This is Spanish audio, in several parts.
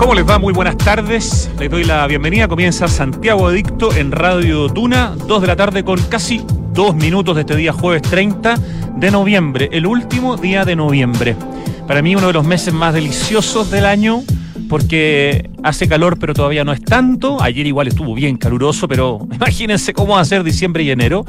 ¿Cómo les va? Muy buenas tardes. Les doy la bienvenida. Comienza Santiago Adicto en Radio Tuna, 2 de la tarde con casi dos minutos de este día jueves 30 de noviembre, el último día de noviembre. Para mí uno de los meses más deliciosos del año porque hace calor pero todavía no es tanto. Ayer igual estuvo bien caluroso, pero imagínense cómo va a ser diciembre y enero,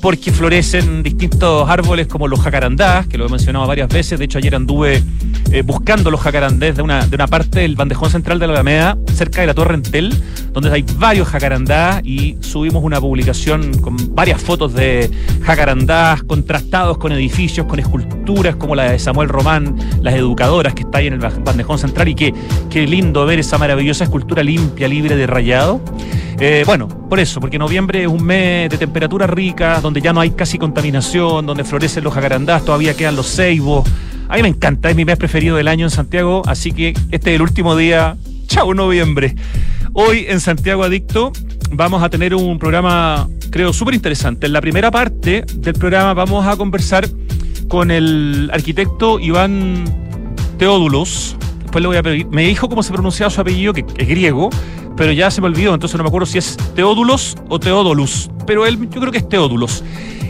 porque florecen distintos árboles como los jacarandás, que lo he mencionado varias veces. De hecho, ayer anduve eh, buscando los jacarandés de una, de una parte del bandejón central de la Alameda, cerca de la Torre Entel, donde hay varios jacarandás y subimos una publicación con varias fotos de jacarandás contrastados con edificios, con esculturas como la de Samuel Román, las educadoras que está ahí en el bandejón central y que, que lindo ver esa maravillosa escultura limpia, libre de rayado. Eh, bueno, por eso, porque noviembre es un mes de temperatura rica, donde ya no hay casi contaminación, donde florecen los jacarandás, todavía quedan los ceibos. A mí me encanta, es mi mes preferido del año en Santiago, así que este es el último día. Chao, noviembre. Hoy en Santiago Adicto vamos a tener un programa, creo, súper interesante. En la primera parte del programa vamos a conversar con el arquitecto Iván Teodulos, después le voy a pedir. Me dijo cómo se pronunciaba su apellido, que es griego, pero ya se me olvidó, entonces no me acuerdo si es Teódulos o Teodolus. Pero él, yo creo que es Teódulos.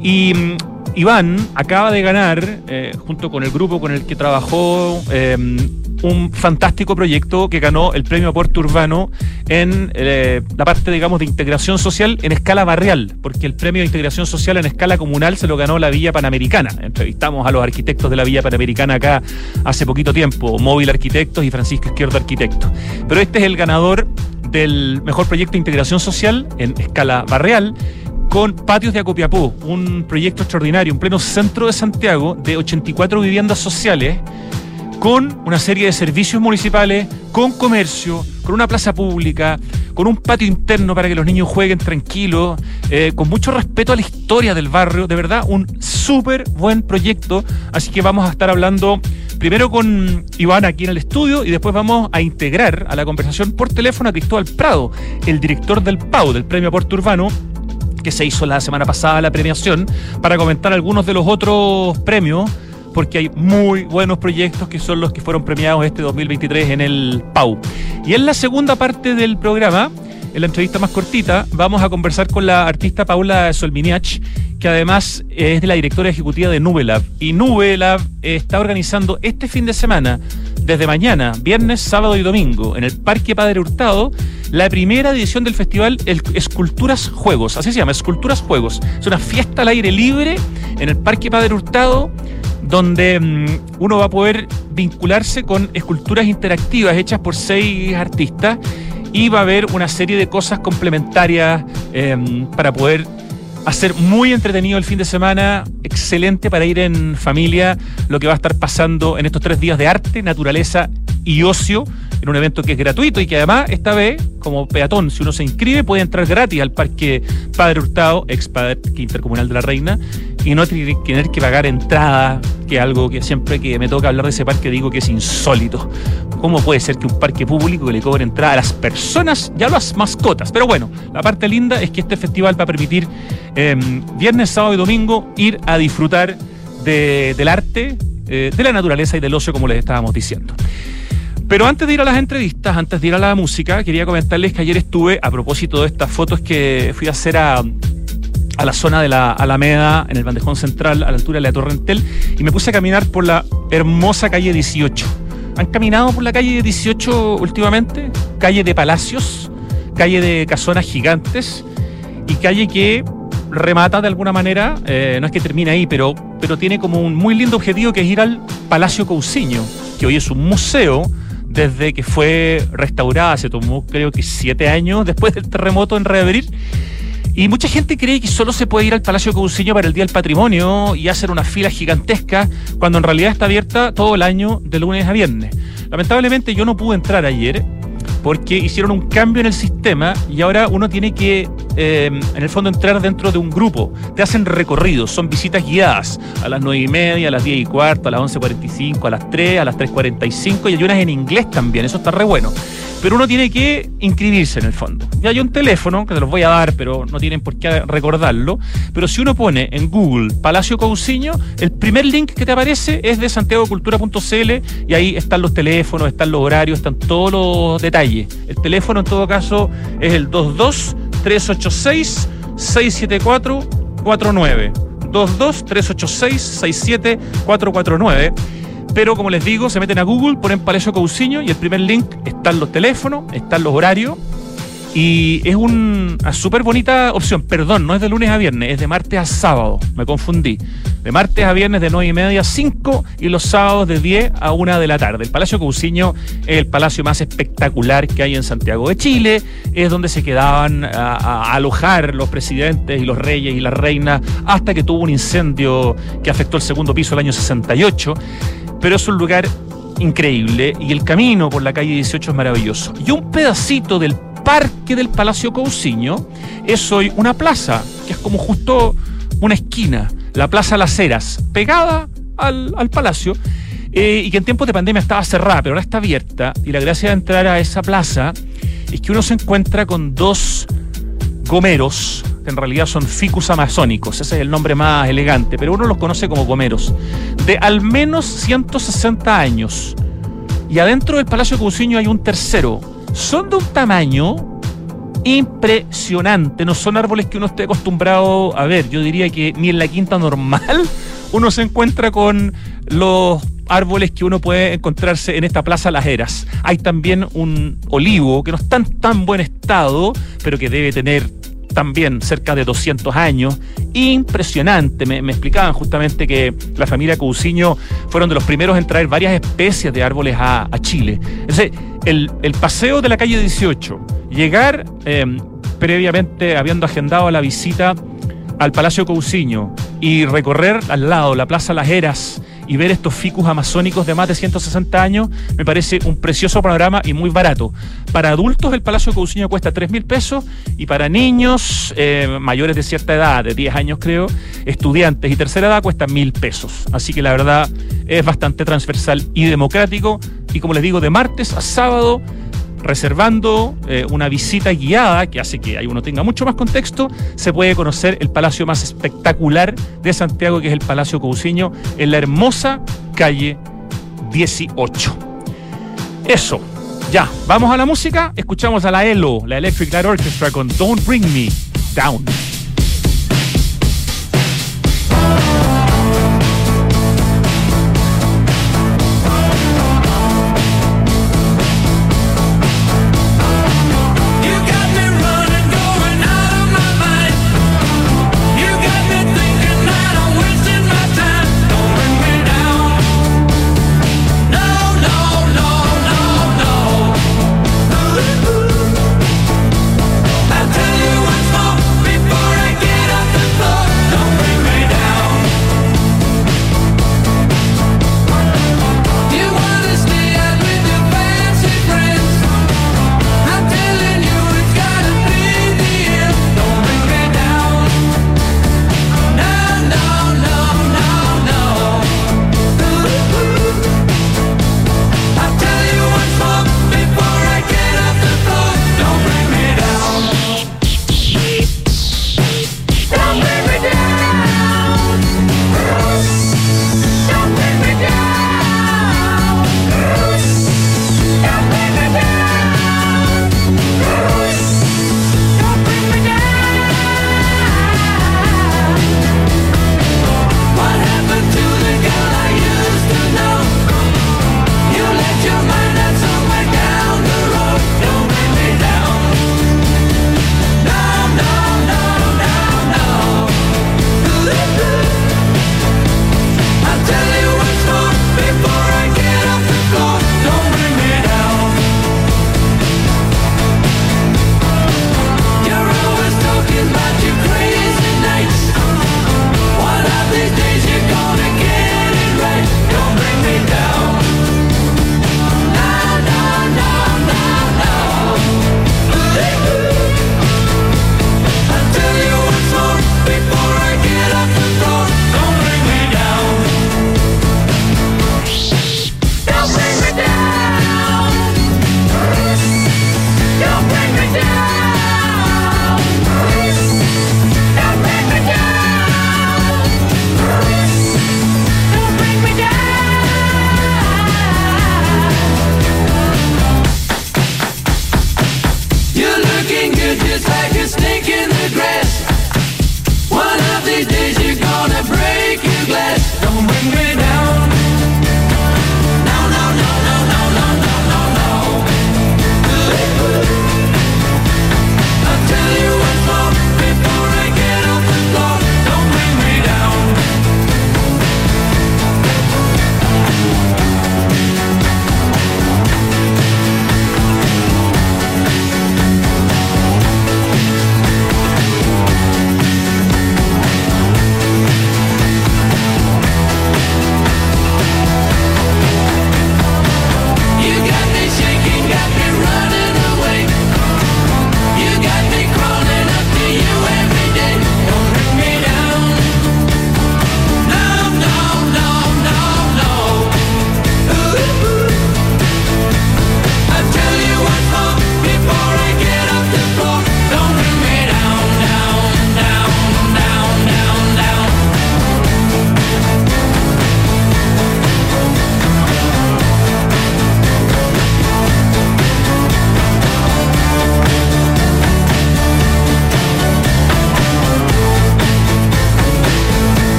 Y mm, Iván acaba de ganar, eh, junto con el grupo con el que trabajó, eh, un fantástico proyecto que ganó el premio Aporte Urbano en eh, la parte, digamos, de integración social en escala barrial, porque el premio de integración social en escala comunal se lo ganó la Villa Panamericana. Entrevistamos a los arquitectos de la Villa Panamericana acá hace poquito tiempo, Móvil Arquitectos y Francisco Izquierdo Arquitectos. Pero este es el ganador del mejor proyecto de integración social en escala barrial con Patios de Acopiapó, un proyecto extraordinario en pleno centro de Santiago de 84 viviendas sociales con una serie de servicios municipales, con comercio, con una plaza pública, con un patio interno para que los niños jueguen tranquilos, eh, con mucho respeto a la historia del barrio, de verdad, un súper buen proyecto. Así que vamos a estar hablando primero con Iván aquí en el estudio y después vamos a integrar a la conversación por teléfono a Cristóbal Prado, el director del PAU, del Premio Aporte Urbano, que se hizo la semana pasada la premiación, para comentar algunos de los otros premios porque hay muy buenos proyectos que son los que fueron premiados este 2023 en el PAU. Y en la segunda parte del programa, en la entrevista más cortita, vamos a conversar con la artista Paula Solminiach, que además es de la directora ejecutiva de Nubelab. Y Nubelab está organizando este fin de semana, desde mañana, viernes, sábado y domingo, en el Parque Padre Hurtado, la primera edición del festival Esculturas Juegos. Así se llama, Esculturas Juegos. Es una fiesta al aire libre en el Parque Padre Hurtado donde mm, uno va a poder vincularse con esculturas interactivas hechas por seis artistas y va a haber una serie de cosas complementarias em, para poder hacer muy entretenido el fin de semana, excelente para ir en familia, lo que va a estar pasando en estos tres días de arte, naturaleza y ocio en un evento que es gratuito y que además esta vez, como peatón, si uno se inscribe, puede entrar gratis al Parque Padre Hurtado, ex Parque Intercomunal de la Reina, y no tener que pagar entrada, que es algo que siempre que me toca hablar de ese parque digo que es insólito. ¿Cómo puede ser que un parque público le cobre entrada a las personas y a las mascotas? Pero bueno, la parte linda es que este festival va a permitir em, viernes, sábado y domingo ir a disfrutar del arte, eh, de la naturaleza y del ocio, como les estábamos diciendo. Pero antes de ir a las entrevistas, antes de ir a la música, quería comentarles que ayer estuve, a propósito de estas fotos que fui a hacer a, la zona de la Alameda, en el bandejón central, a la altura de la Torrentel, y me puse a caminar por la hermosa calle 18. ¿Han caminado por la calle 18 últimamente? Calle de palacios, calle de casonas gigantes y calle que remata de alguna manera, eh, no es que termine ahí, pero, pero tiene como un muy lindo objetivo que es ir al Palacio Cousiño, que hoy es un museo desde que fue restaurada, se tomó creo que siete años después del terremoto en reabrir. Y mucha gente cree que solo se puede ir al Palacio Cousiño para el Día del Patrimonio y hacer una fila gigantesca, cuando en realidad está abierta todo el año de lunes a viernes. Lamentablemente yo no pude entrar ayer porque hicieron un cambio en el sistema y ahora uno tiene que eh, en el fondo, entrar dentro de un grupo. Te hacen recorridos, son visitas guiadas a las 9 y media, a las 10 y cuarto, a las 11.45, a las 3, a las 3.45 y hay unas en inglés también, eso está re bueno pero uno tiene que inscribirse en el fondo. Ya hay un teléfono que te los voy a dar, pero no tienen por qué recordarlo. Pero si uno pone en Google Palacio Cousiño, el primer link que te aparece es de santiagocultura.cl y ahí están los teléfonos, están los horarios, están todos los detalles. El teléfono en todo caso es el 22 386 674 49. 22 386 67449 pero como les digo, se meten a Google, ponen Palacio Cousiño y el primer link están los teléfonos, están los horarios. Y es una súper bonita opción. Perdón, no es de lunes a viernes, es de martes a sábado. Me confundí. De martes a viernes de 9 y media a 5 y los sábados de 10 a 1 de la tarde. El Palacio Cousiño es el palacio más espectacular que hay en Santiago de Chile. Es donde se quedaban a, a alojar los presidentes y los reyes y las reinas hasta que tuvo un incendio que afectó el segundo piso el año 68 pero es un lugar increíble y el camino por la calle 18 es maravilloso. Y un pedacito del parque del Palacio Cousiño es hoy una plaza, que es como justo una esquina, la Plaza Las Heras, pegada al, palacio. Eh, y que en tiempos de pandemia estaba cerrada, pero ahora está abierta. Y la gracia de entrar a esa plaza es que uno se encuentra con dos gomeros, que en realidad son ficus amazónicos, ese es el nombre más elegante, pero uno los conoce como gomeros, de al menos 160 años. Y adentro del Palacio Cousiño hay un tercero. Son de un tamaño impresionante, no son árboles que uno esté acostumbrado a ver. Yo diría que ni en la quinta normal uno se encuentra con los árboles que uno puede encontrarse en esta plaza Las Heras. Hay también un olivo que no está en tan buen estado, pero que debe tener también cerca de 200 años. Impresionante. Me, explicaban justamente que la familia Cousiño fueron de los primeros en traer varias especies de árboles a, Chile. El, paseo de la calle 18, llegar em, previamente habiendo agendado la visita al Palacio Cousiño y recorrer al lado la Plaza Las Heras y ver estos ficus amazónicos de más de 160 años me parece un precioso panorama y muy barato. Para adultos el Palacio Cousiño cuesta 3 mil pesos y para niños eh, mayores de cierta edad, de 10 años creo, estudiantes y tercera edad cuesta mil pesos. Así que la verdad es bastante transversal y democrático y como les digo, de martes a sábado reservando eh, una visita guiada que hace que ahí uno tenga mucho más contexto, se puede conocer el palacio más espectacular de Santiago, que es el Palacio Cousiño, en la hermosa calle 18. Eso. Ya, vamos a la música. Escuchamos a la ELO, la Electric Light Orchestra, con Don't Bring Me Down. these days you're gonna break your glass. Don't bring me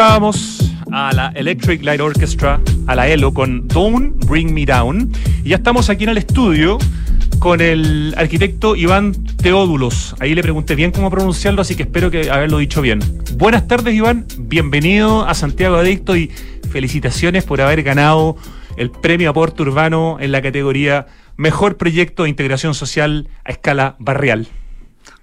Escuchábamos a la Electric Light Orchestra, a la ELO, con Don't Bring Me Down. Y ya estamos aquí en el estudio con el arquitecto Iván Teódulos. Ahí le pregunté bien cómo pronunciarlo, así que espero que haberlo dicho bien. Buenas tardes, Iván. Bienvenido a Santiago Adicto y felicitaciones por haber ganado el premio Aporte Urbano en la categoría Mejor Proyecto de Integración Social a escala barrial.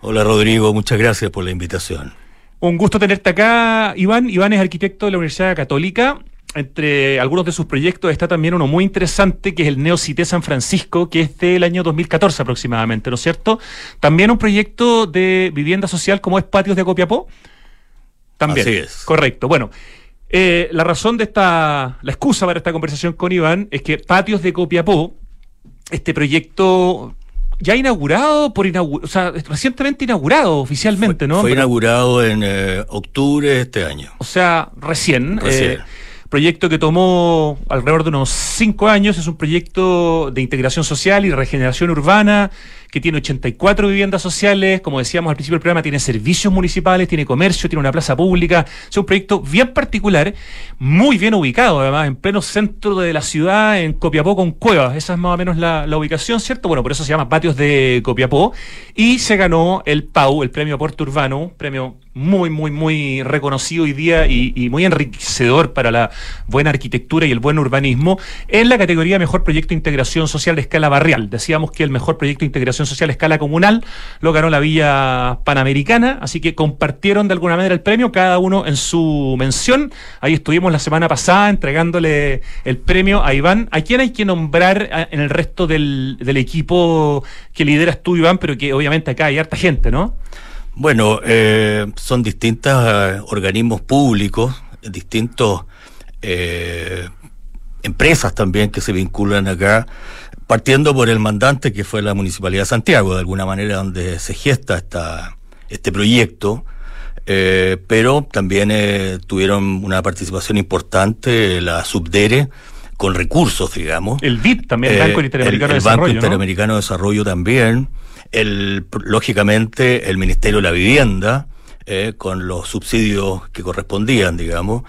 Hola Rodrigo, muchas gracias por la invitación. Un gusto tenerte acá, Iván. Iván es arquitecto de la Universidad Católica. Entre algunos de sus proyectos está también uno muy interesante, que es el Neocité San Francisco, que es del año 2014 aproximadamente, ¿no es cierto? También un proyecto de vivienda social como es Patios de Copiapó. También. Así es. Correcto. Bueno, eh, la razón de esta, la excusa para esta conversación con Iván es que Patios de Copiapó, este proyecto ya inaugurado por o sea, recientemente inaugurado oficialmente, ¿no? Fue inaugurado en eh, octubre de este año. O sea, recién. Eh, proyecto que tomó alrededor de unos cinco años, es un proyecto de integración social y regeneración urbana que tiene 84 viviendas sociales, como decíamos al principio del programa, tiene servicios municipales, tiene comercio, tiene una plaza pública. Es un proyecto bien particular, muy bien ubicado, además, en pleno centro de la ciudad, en Copiapó con Cuevas. Esa es más o menos la, ubicación, ¿cierto? Bueno, por eso se llama Patios de Copiapó. Y se ganó el PAU, el Premio Aporte Urbano, premio muy, muy, muy reconocido hoy día y, muy enriquecedor para la buena arquitectura y el buen urbanismo, en la categoría Mejor Proyecto de Integración Social de Escala Barrial. Decíamos que el Mejor Proyecto de Integración Social a escala comunal, lo ganó la Villa Panamericana, así que compartieron de alguna manera el premio, cada uno en su mención. Ahí estuvimos la semana pasada entregándole el premio a Iván. ¿A quién hay que nombrar en el resto del, equipo que lideras tú, Iván? Pero que obviamente acá hay harta gente, ¿no? Bueno, eh, son distintos eh, organismos públicos, distintos eh, empresas también que se vinculan acá partiendo por el mandante que fue la Municipalidad de Santiago, de alguna manera donde se gesta esta, este proyecto, eh, pero también eh, tuvieron una participación importante la Subdere con recursos, digamos. El BIP también, el Banco Interamericano de Desarrollo. Banco Interamericano de Desarrollo también. El, lógicamente, el Ministerio de la Vivienda, eh, con los subsidios que correspondían, digamos,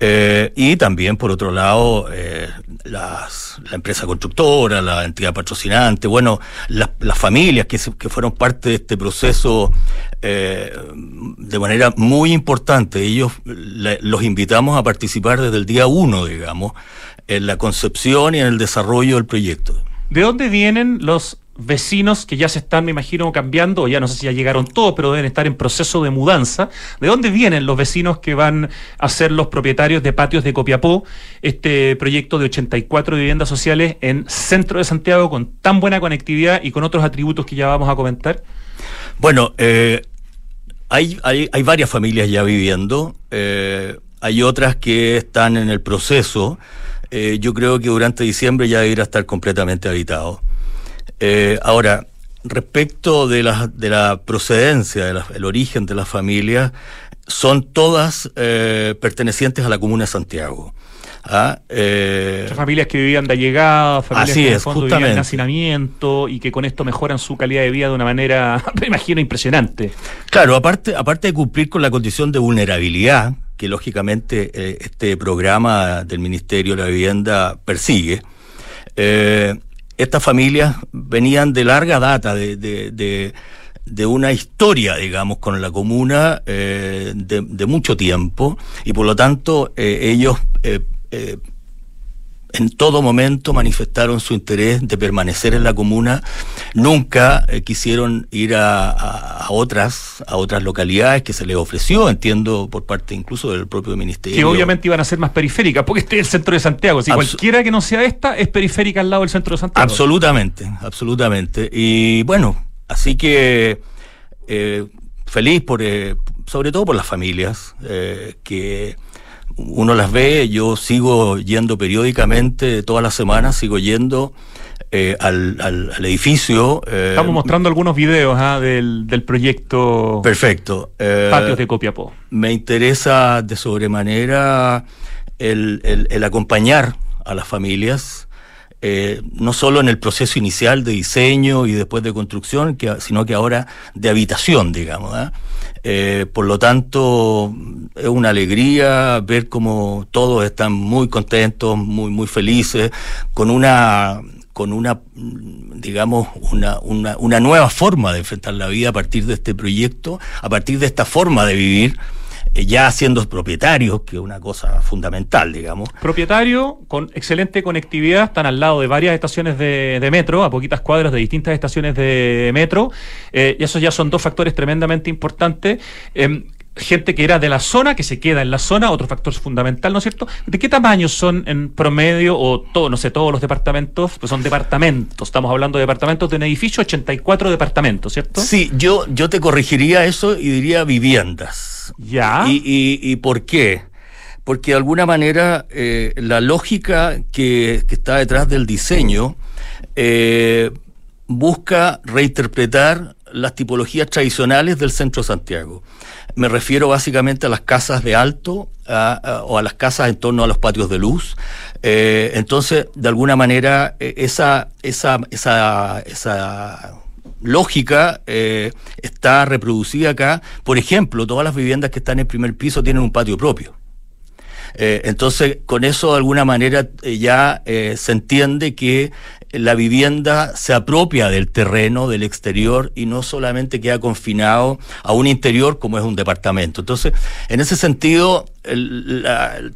eh, y también, por otro lado, eh, las, la empresa constructora, la entidad patrocinante, bueno, las familias que, que fueron parte de este proceso de manera muy importante. Ellos los invitamos a participar desde el día uno, digamos, en la concepción y en el desarrollo del proyecto. ¿De dónde vienen los vecinos que ya se están, me imagino, cambiando, o ya no sé si ya llegaron todos, pero deben estar en proceso de mudanza. ¿De dónde vienen los vecinos que van a ser los propietarios de patios de Copiapó, este proyecto de 84 viviendas sociales en centro de Santiago con tan buena conectividad y con otros atributos que ya vamos a comentar? Bueno, eh, hay, hay, varias familias ya viviendo, eh, hay otras que están en el proceso. Eh, yo creo que durante diciembre ya debería estar completamente habitado. Eh, ahora, respecto de la, de la procedencia, del origen de las familias, son todas eh, pertenecientes a la Comuna de Santiago. ¿Ah? Eh, familias que vivían de llegada, familias que en fondo vivían en hacinamiento y que con esto mejoran su calidad de vida de una manera, me imagino, impresionante. Claro, aparte, aparte de cumplir con la condición de vulnerabilidad, que lógicamente eh, este programa del Ministerio de la Vivienda persigue, eh, estas familias venían de larga data, de, de, de, una historia, digamos, con la comuna eh, de, mucho tiempo y por lo tanto eh, ellos eh, en todo momento manifestaron su interés de permanecer en la comuna, nunca eh, quisieron ir a, otras a otras localidades que se les ofreció, entiendo por parte incluso del propio ministerio. Que obviamente iban a ser más periféricas, porque este es el centro de Santiago, si cualquiera que no sea esta es periférica al lado del centro de Santiago. Absolutamente, absolutamente. Y bueno, así que eh, feliz por eh, sobre todo por las familias que uno las ve, yo sigo yendo periódicamente, todas las semanas sigo yendo eh, al, al, edificio. Eh, Estamos mostrando algunos videos ¿ah? del, del, proyecto Perfecto. Eh, Patios de Copiapó. Me interesa de sobremanera el, el, el acompañar a las familias. no solo en el proceso inicial de diseño y después de construcción, que, sino que ahora de habitación, digamos. Eh, por lo tanto, es una alegría ver cómo todos están muy contentos, muy, muy felices, con una con una, digamos, una, una, una nueva forma de enfrentar la vida a partir de este proyecto, a partir de esta forma de vivir eh, ya siendo propietarios, que es una cosa fundamental, digamos. Propietario, con excelente conectividad, están al lado de varias estaciones de, metro, a poquitas cuadras de distintas estaciones de metro, eh, y esos ya son dos factores tremendamente importantes. Em, gente que era de la zona, que se queda en la zona, otro factor fundamental, ¿no es cierto? ¿De qué tamaño son en promedio o todo, no sé, todos los departamentos? Pues son departamentos, estamos hablando de departamentos de un edificio, 84 departamentos, ¿cierto? Sí, yo, yo te corregiría eso y diría viviendas. ¿Ya? ¿Y, y, por qué? Porque de alguna manera eh, la lógica que, que, está detrás del diseño eh, busca reinterpretar las tipologías tradicionales del centro Santiago. Me refiero básicamente a las casas de alto o a las casas en torno a los patios de luz. Eh, entonces, de alguna manera, e, esa, esa, esa, esa lógica eh, está reproducida acá. Por ejemplo, todas las viviendas que están en primer piso tienen un patio propio. Eh, entonces, con eso de alguna manera ya se entiende que la vivienda se apropia del terreno, del exterior, y no solamente queda confinado a un interior como es un departamento. Entonces, en ese sentido,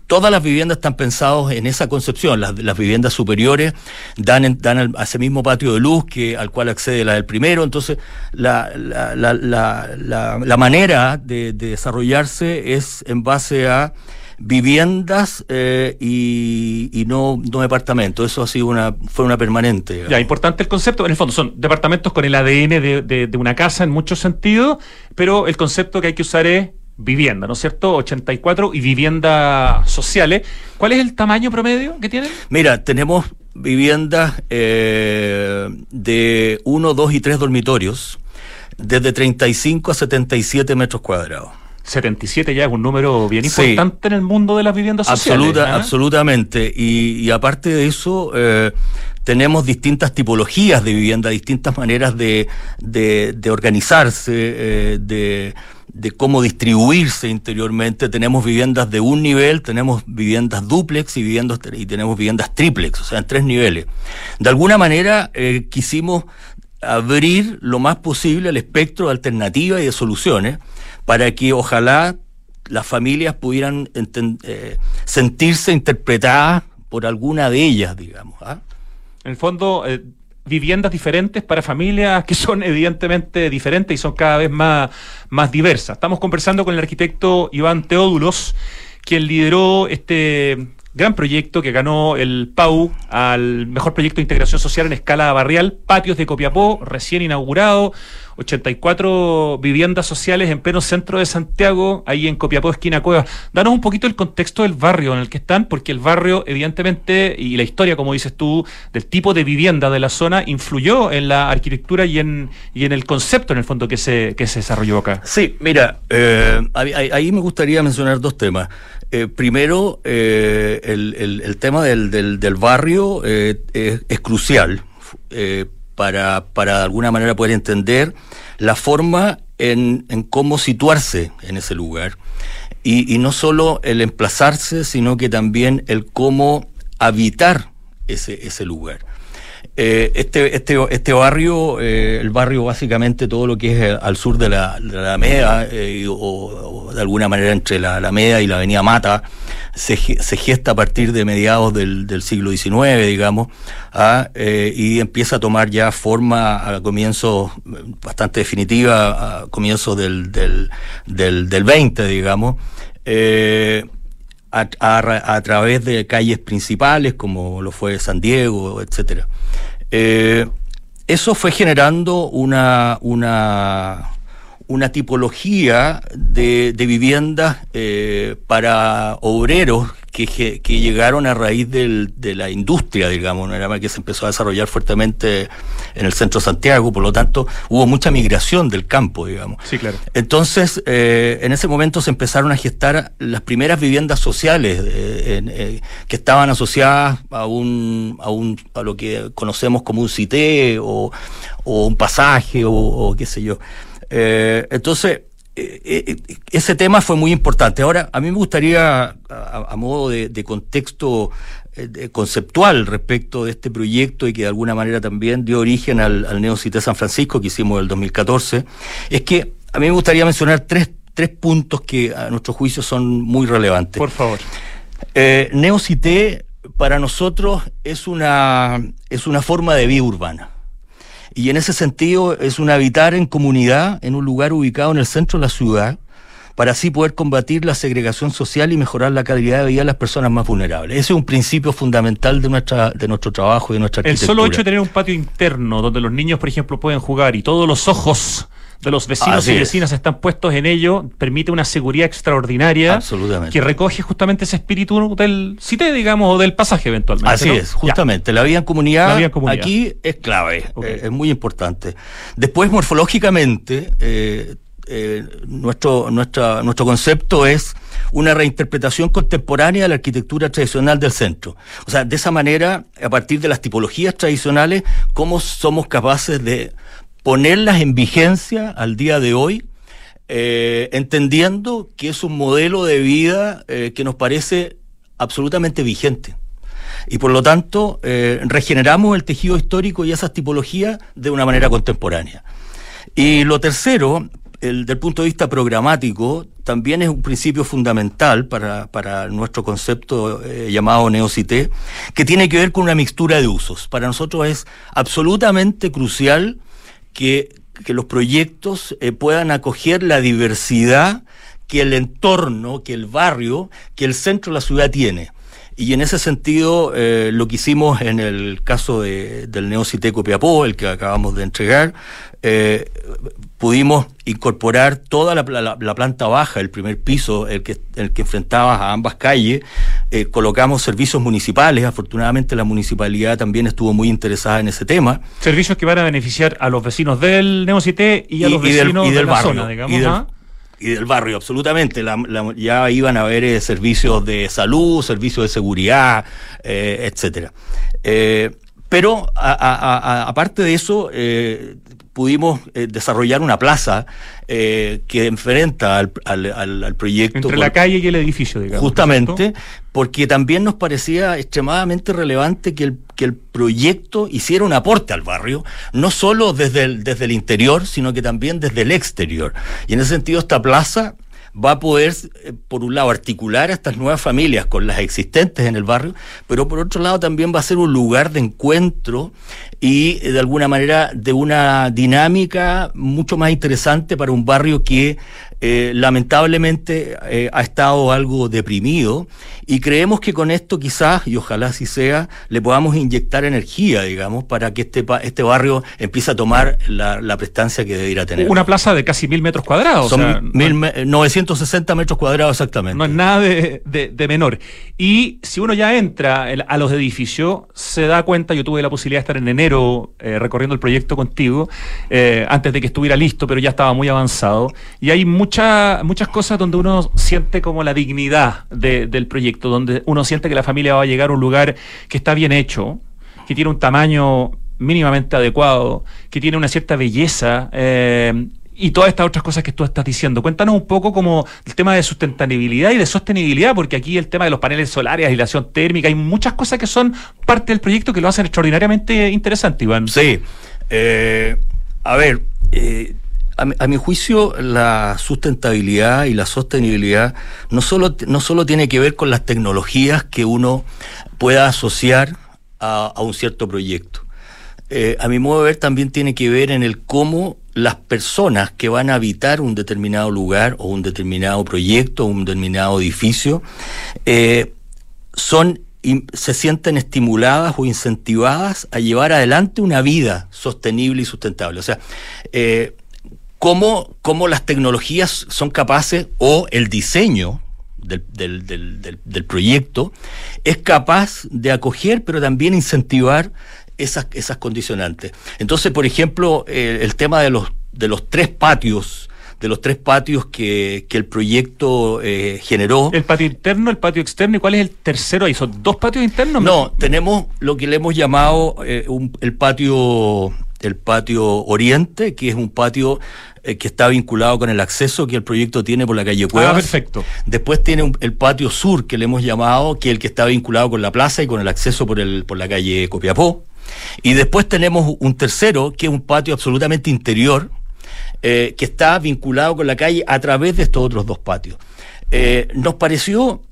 todas las viviendas están pensadas en esa concepción. Las, viviendas superiores dan, dan a ese mismo patio de luz que al cual accede la del primero. Entonces, la, la manera de desarrollarse es en base a viviendas eh, y, no, no departamentos. Eso ha sido una, fue una permanente. Ya, importante el concepto. En el fondo son departamentos con el ADN de, de, una casa en muchos sentidos, pero el concepto que hay que usar es vivienda, ¿no es cierto? 84 y viviendas sociales. ¿Cuál es el tamaño promedio que tienen? Mira, tenemos viviendas eh, de 1, 2 y 3 dormitorios, desde 35 a 77 metros cuadrados. 77 ya es un número bien importante en el mundo de las viviendas sociales. ¿ah? Absolutamente. Y, aparte de eso, eh, tenemos distintas tipologías de vivienda, distintas maneras de, de, organizarse, eh, de, de, cómo distribuirse interiormente. Tenemos viviendas de un nivel, tenemos viviendas duplex y, viviendas, y tenemos viviendas triplex, o sea, en tres niveles. De alguna manera eh, quisimos abrir lo más posible el espectro de alternativas y de soluciones para que ojalá las familias pudieran eh, sentirse interpretadas por alguna de ellas, digamos. ¿ah? En el fondo, eh, viviendas diferentes para familias que son evidentemente diferentes y son cada vez más, más diversas. Estamos conversando con el arquitecto Iván Teódulos, quien lideró este gran proyecto que ganó el PAU al mejor proyecto de integración social en escala barrial, Patios de Copiapó, recién inaugurado, 84 viviendas sociales en pleno centro de Santiago, ahí en Copiapó, esquina Cueva. Danos un poquito el contexto del barrio en el que están, porque el barrio, evidentemente, y la historia, como dices tú, del tipo de vivienda de la zona, influyó en la arquitectura y en, y en el concepto, en el fondo, que se, que se desarrolló acá. Sí, mira, eh, ahí me gustaría mencionar dos temas. Eh, primero, eh, el, tema del, del, barrio eh, es, crucial para, para de alguna manera poder entender la forma en, en cómo situarse en ese lugar. Y, no solo el emplazarse, sino que también el cómo habitar ese, ese lugar. Eh, este, este, este barrio, eh, el barrio básicamente todo lo que es eh, al sur de la, Alameda, o, de alguna manera entre la Alameda y la Avenida Mata, se, gesta a partir de mediados del, siglo XIX, digamos, ¿ah? y empieza a tomar ya forma a comienzos bastante definitiva, a comienzos del, del, del, del 20, digamos. A, a, través de calles principales como lo fue San Diego, etcétera. Eh, eso fue generando una, una tipología de, de viviendas eh, para obreros que, que, llegaron a raíz del, de la industria, digamos, era que se empezó a desarrollar fuertemente en el centro de Santiago, por lo tanto hubo mucha migración del campo, digamos. Sí, claro. Entonces, eh, en ese momento se empezaron a gestar las primeras viviendas sociales eh, que estaban asociadas a un, a un a lo que conocemos como un cité o, o un pasaje o, o qué sé yo. Entonces, ese tema fue muy importante. Ahora, a mí me gustaría, a, modo de, contexto conceptual respecto de este proyecto y que de alguna manera también dio origen al, al Neocité San Francisco que hicimos en el 2014, es que a mí me gustaría mencionar tres, tres puntos que a nuestro juicio son muy relevantes. Por favor. Eh, Neocité para nosotros es una, es una forma de vida urbana. Y en ese sentido es un habitar en comunidad en un lugar ubicado en el centro de la ciudad, para así poder combatir la segregación social y mejorar la calidad de vida de las personas más vulnerables. Ese es un principio fundamental de nuestra de nuestro trabajo y de nuestra arquitectura. El solo hecho de tener un patio interno donde los niños, por ejemplo, pueden jugar y todos los ojos de los vecinos y vecinas están puestos en ello, permite una seguridad extraordinaria que recoge justamente ese espíritu del CITE, digamos, o del pasaje eventualmente. Así es, justamente. La vida en comunidad, aquí es clave, eh, es muy importante. Después, morfológicamente, eh, eh, nuestro, nuestra, nuestro concepto es una reinterpretación contemporánea de la arquitectura tradicional del centro. O sea, de esa manera, a partir de las tipologías tradicionales, cómo somos capaces de ponerlas en vigencia al día de hoy, eh, entendiendo que es un modelo de vida eh, que nos parece absolutamente vigente. Y por lo tanto, eh, regeneramos el tejido histórico y esas tipologías de una manera contemporánea. Y lo tercero, el, del punto de vista programático, también es un principio fundamental para, para nuestro concepto llamado Neocité, que tiene que ver con una mixtura de usos. Para nosotros es absolutamente crucial que, los proyectos eh, puedan acoger la diversidad que el entorno, que el barrio, que el centro de la ciudad tiene. Y en ese sentido, eh, lo que hicimos en el caso de, del Neociteco Piapó, el que acabamos de entregar, eh, pudimos incorporar toda la, planta baja, el primer piso, el que, el que enfrentaba a ambas calles, eh, colocamos servicios municipales, afortunadamente la municipalidad también estuvo muy interesada en ese tema. Servicios que van a beneficiar a los vecinos del Neocité y a los vecinos del, de la barrio, zona, digamos. ¿ah? Y del, barrio, absolutamente. ya iban a haber eh, servicios de salud, servicios de seguridad, eh, etcétera. pero aparte de eso, pudimos eh, desarrollar una plaza eh, que enfrenta al, al, proyecto. Entre la calle y el edificio, digamos. Justamente, porque también nos parecía extremadamente relevante que el, que el proyecto hiciera un aporte al barrio, no solo desde el, desde el interior, sino que también desde el exterior. Y en ese sentido, esta plaza va a poder, eh, por un lado, articular a estas nuevas familias con las existentes en el barrio, pero por otro lado también va a ser un lugar de encuentro y eh, de alguna manera de una dinámica mucho más interesante para un barrio que eh, lamentablemente eh, ha estado algo deprimido y creemos que con esto quizás, y ojalá así sea, le podamos inyectar energía, digamos, para que este, este barrio empiece a tomar la, prestancia que debería tener. Una plaza de casi mil metros cuadrados. Son mil, 960 metros cuadrados exactamente. No es nada de, de, menor. Y si uno ya entra a los edificios, se da cuenta, yo tuve la posibilidad de estar en enero eh, recorriendo el proyecto contigo, antes de que estuviera listo, pero ya estaba muy avanzado, y hay muchas cosas donde uno siente como la dignidad del proyecto, donde uno siente que la familia va a llegar a un lugar que está bien hecho, que tiene un tamaño mínimamente adecuado, que tiene una cierta belleza. Eh, y todas estas otras cosas que tú estás diciendo. Cuéntanos un poco como el tema de sustentabilidad y de sostenibilidad, porque aquí el tema de los paneles solares, aislación térmica, hay muchas cosas que son parte del proyecto que lo hacen extraordinariamente interesante, Iván. Sí. Eh, a ver, eh, a, mi juicio, la sustentabilidad y la sostenibilidad no solo, no solo tiene que ver con las tecnologías que uno pueda asociar a, un cierto proyecto. Eh, a mi modo de ver, también tiene que ver en el cómo las personas que van a habitar un determinado lugar o un determinado proyecto o un determinado edificio eh, son se sienten estimuladas o incentivadas a llevar adelante una vida sostenible y sustentable. O sea, eh, cómo, cómo las tecnologías son capaces o el diseño del, del, del, del, proyecto es capaz de acoger, pero también incentivar esas, esas condicionantes. Entonces, por ejemplo, eh, el tema de los, de los tres patios, de los tres patios que, que el proyecto eh, generó. El patio interno, el patio externo, ¿y cuál es el tercero ahí? ¿Son dos patios internos? No, tenemos lo que le hemos llamado eh, el patio el patio Oriente, que es un patio eh, que está vinculado con el acceso que el proyecto tiene por la calle Cuevas. Ah, perfecto. Después tiene el patio sur, que le hemos llamado, que es el que está vinculado con la plaza y con el acceso por, el, por la calle Copiapó. Y después tenemos un tercero, que es un patio absolutamente interior, eh, que está vinculado con la calle a través de estos otros dos patios. Eh, nos pareció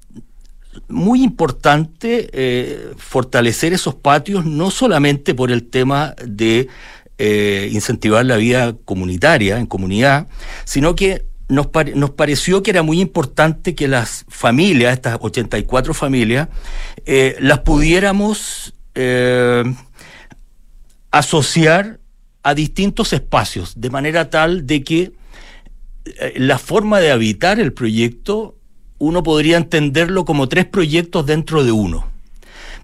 muy importante eh, fortalecer esos patios, no solamente por el tema de eh, incentivar la vida comunitaria, en comunidad, sino que nos, pareció que era muy importante que las familias, estas 84 familias, eh, las pudiéramos asociar a distintos espacios, de manera tal de que la forma de habitar el proyecto uno podría entenderlo como tres proyectos dentro de uno,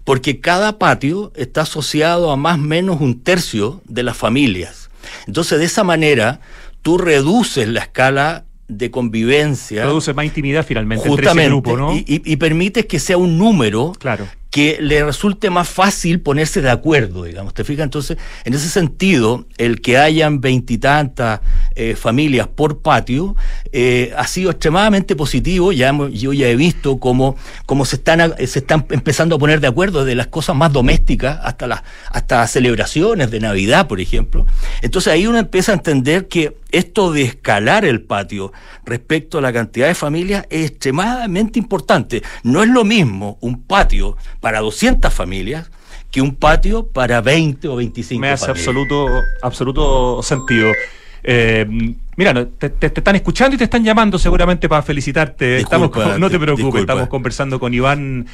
porque cada patio está asociado a más o menos un tercio de las familias. Entonces, de esa manera, tú reduces la escala de convivencia. Produce más intimidad finalmente justamente, entre grupo, ¿no? Y, y, permites que sea un número claro que le resulte más fácil ponerse de acuerdo, digamos. ¿Te fijas? Entonces, en ese sentido, el que hayan veintitantas eh, familias por patio eh, ha sido extremadamente positivo. Ya yo ya he visto cómo, cómo se, están, se están empezando a poner de acuerdo de las cosas más domésticas hasta las hasta celebraciones de Navidad, por ejemplo. Entonces ahí uno empieza a entender que esto de escalar el patio respecto a la cantidad de familias es extremadamente importante. No es lo mismo un patio para 200 familias que un patio para 20 o 25 Me hace absoluto, absoluto sentido. Eh, mira, te, están escuchando y te están llamando seguramente para felicitarte. estamos no te preocupes, estamos conversando con Iván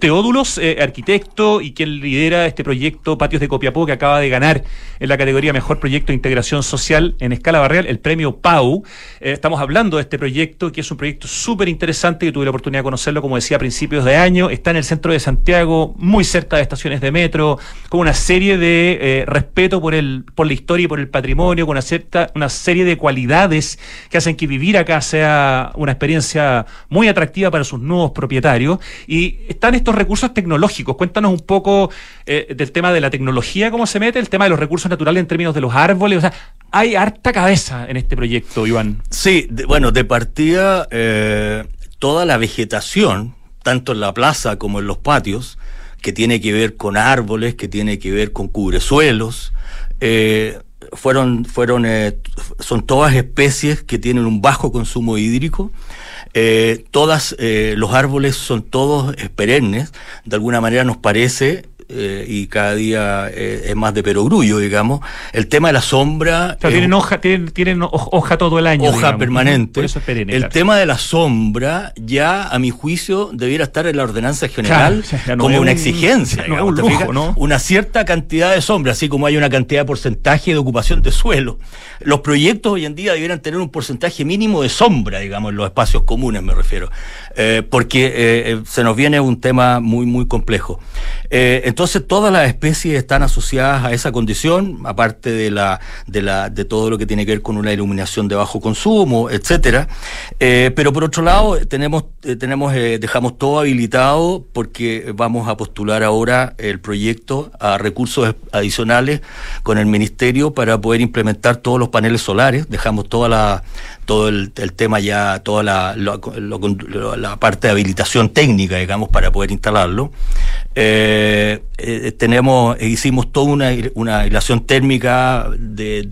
Teódulos, eh, arquitecto y quien lidera este proyecto Patios de Copiapó que acaba de ganar en la categoría Mejor Proyecto de Integración Social en escala barrial el premio PAU. Eh, estamos hablando de este proyecto que es un proyecto súper interesante que tuve la oportunidad de conocerlo, como decía, a principios de año. Está en el centro de Santiago, muy cerca de estaciones de metro, con una serie de eh, respeto por, el, por la historia y por el patrimonio, con una, cierta, una serie de cualidades que hacen que vivir acá sea una experiencia muy atractiva para sus nuevos propietarios. Y están estos recursos tecnológicos. Cuéntanos un poco eh, del tema de la tecnología, cómo se mete, el tema de los recursos naturales en términos de los árboles. O sea, hay harta cabeza en este proyecto, Iván. Sí, bueno, de partida, eh, toda la vegetación, tanto en la plaza como en los patios, que tiene que ver con árboles, que tiene que ver con cubresuelos, eh, fueron, fueron, son todas especies que tienen un bajo consumo hídrico eh, todas, eh, los árboles son todos perennes, de alguna manera nos parece eh, y cada día eh, es más de perogrullo, digamos. El tema de la sombra. tienen hoja, tienen, tienen hoja todo el año. Hoja permanente. eso es perenne, el tema de la sombra, ya a mi juicio, debiera estar en la ordenanza general como una exigencia. Una cierta cantidad de sombra, así como hay una cantidad de porcentaje de ocupación de suelo. Los proyectos hoy en día debieran tener un porcentaje mínimo de sombra, digamos, en los espacios comunes, me refiero. Eh, porque se nos viene un tema muy, muy complejo. entonces, todas las especies están asociadas a esa condición, aparte de la, de la, de todo lo que tiene que ver con una iluminación de bajo consumo, etcétera. Eh, pero por otro lado, tenemos, eh, tenemos, eh, dejamos todo habilitado porque vamos a postular ahora el proyecto a recursos adicionales con el ministerio para poder implementar todos los paneles solares. Dejamos toda la, todo el, tema ya, toda la, la parte de habilitación técnica, digamos, para poder instalarlo. Eh, eh, tenemos, hicimos toda una, una aislación térmica de,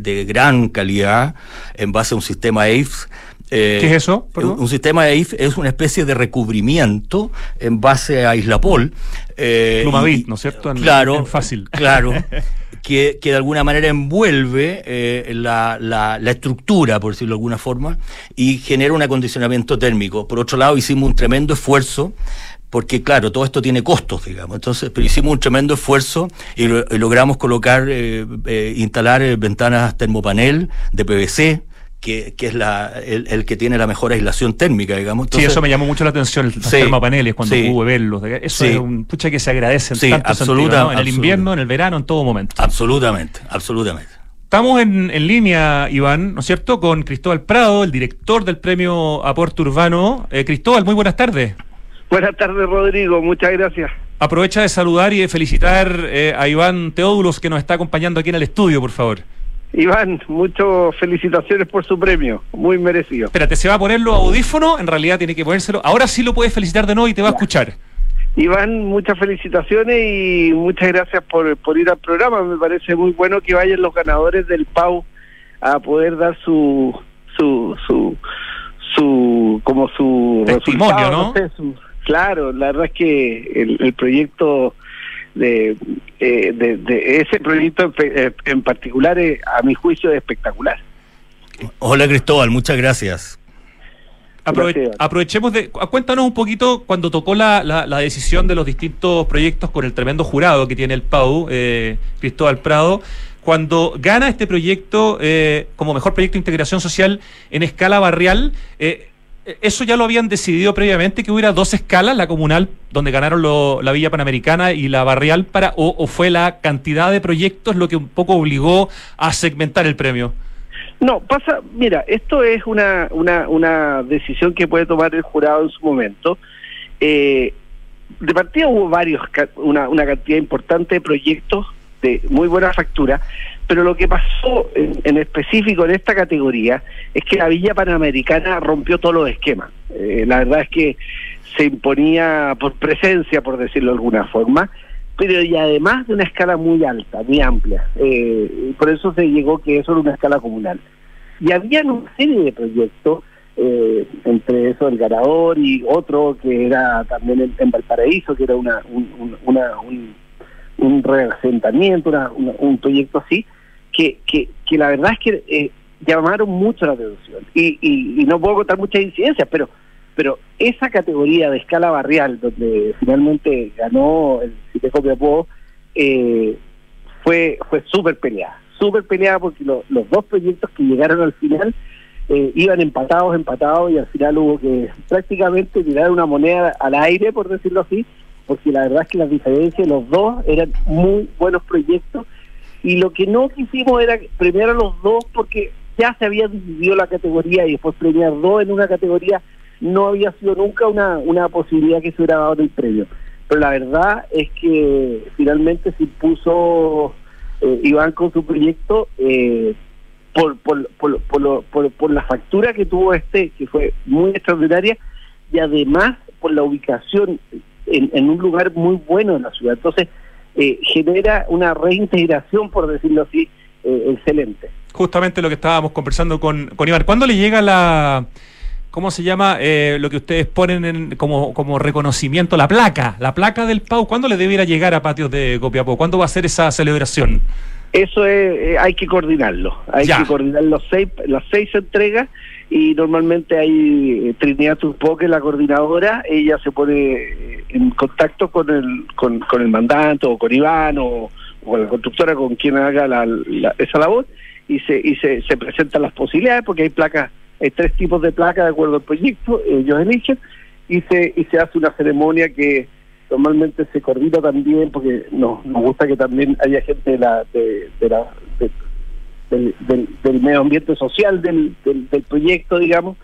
de, gran calidad en base a un sistema AIFS. Eh, ¿Qué es eso? Un, sistema AIF es una especie de recubrimiento en base a Islapol. Eh, ¿no es cierto? claro. fácil. Claro. que, que, de alguna manera envuelve eh, la, la, la, estructura, por decirlo de alguna forma, y genera un acondicionamiento térmico. Por otro lado, hicimos un tremendo esfuerzo porque claro, todo esto tiene costos, digamos. Entonces, pero hicimos un tremendo esfuerzo y, logramos colocar, eh, eh, instalar eh, ventanas termopanel de PVC, que, que, es la, el, que tiene la mejor aislación térmica, digamos. sí, eso me llamó mucho la atención, los termopaneles, cuando pude verlos. Eso es un pucha que se agradece en sí, absoluta, En el invierno, en el verano, en todo momento. Absolutamente, absolutamente. Estamos en, en, línea, Iván, ¿no es cierto?, con Cristóbal Prado, el director del premio Aporte Urbano. Cristóbal, muy buenas tardes. Buenas tardes, Rodrigo. Muchas gracias. Aprovecha de saludar y de felicitar eh, a Iván Teódulos que nos está acompañando aquí en el estudio, por favor. Iván, muchas felicitaciones por su premio, muy merecido. Espérate, se va a poner los audífonos, en realidad tiene que ponérselo. Ahora sí lo puedes felicitar de nuevo y te va a escuchar. Iván, muchas felicitaciones y muchas gracias por, por ir al programa. Me parece muy bueno que vayan los ganadores del PAU a poder dar su su su su como su testimonio, ¿no? claro, la verdad es que el, proyecto de, eh, de, ese proyecto en, eh, particular, es, a mi juicio, es espectacular. Hola Cristóbal, muchas gracias. aprovechemos de. Cuéntanos un poquito cuando tocó la, la, decisión de los distintos proyectos con el tremendo jurado que tiene el PAU, eh, Cristóbal Prado cuando gana este proyecto eh, como mejor proyecto de integración social en escala barrial, eh, ¿eso ya lo habían decidido previamente que hubiera dos escalas, la comunal, donde ganaron la Villa Panamericana y la barrial, para o, fue la cantidad de proyectos lo que un poco obligó a segmentar el premio? No, pasa, mira, esto es una, una, una decisión que puede tomar el jurado en su momento. Eh, de partida hubo varios, una, una cantidad importante de proyectos de muy buena factura, pero lo que pasó en, específico en esta categoría es que la Villa Panamericana rompió todos los esquemas. Eh, la verdad es que se imponía por presencia, por decirlo de alguna forma, pero y además de una escala muy alta, muy amplia. Eh, por eso se llegó que eso era una escala comunal. Y había una serie de proyectos, eh, entre eso el ganador y otro que era también en, Valparaíso, que era una, una un un reasentamiento, un proyecto así, que, que, que la verdad es que eh, llamaron mucho la atención. Y, y, no puedo contar muchas incidencias, pero pero esa categoría de escala barrial, donde finalmente ganó el Cite Copiapó, eh, fue fue súper peleada, súper peleada porque los dos proyectos que llegaron al final eh, iban empatados, empatados, y al final hubo que prácticamente tirar una moneda al aire, por decirlo así, porque la verdad es que las diferencias, los dos eran muy buenos proyectos y lo que no quisimos era premiar a los dos porque ya se había dividido la categoría y después premiar dos en una categoría no había sido nunca una, una posibilidad que se hubiera dado el premio. Pero la verdad es que finalmente se impuso eh, Iván con su proyecto eh, por, por, por, por, por la factura que tuvo este, que fue muy extraordinaria, y además por la ubicación en, un lugar muy bueno en la ciudad. Entonces, eh, genera una reintegración, por decirlo así, eh, excelente. Justamente lo que estábamos conversando con, con Iván. ¿Cuándo le llega la... ¿Cómo se llama eh, lo que ustedes ponen en, como, como reconocimiento? La placa, la placa del PAU. ¿Cuándo le debiera llegar a Patios de Copiapó? ¿Cuándo va a ser esa celebración? Eso es, hay que coordinarlo. Hay que coordinar los seis, las seis entregas y normalmente hay eh, Trinidad Turpo, que la coordinadora, ella se pone eh, en contacto con el, con, con el mandante o con Iván o, con la constructora con quien haga la, esa labor y se y se, se presentan las posibilidades porque hay placas, hay tres tipos de placas de acuerdo al proyecto, ellos eligen y se y se hace una ceremonia que normalmente se coordina también porque nos, nos gusta que también haya gente de la de la del, medio ambiente social del, del, proyecto, digamos,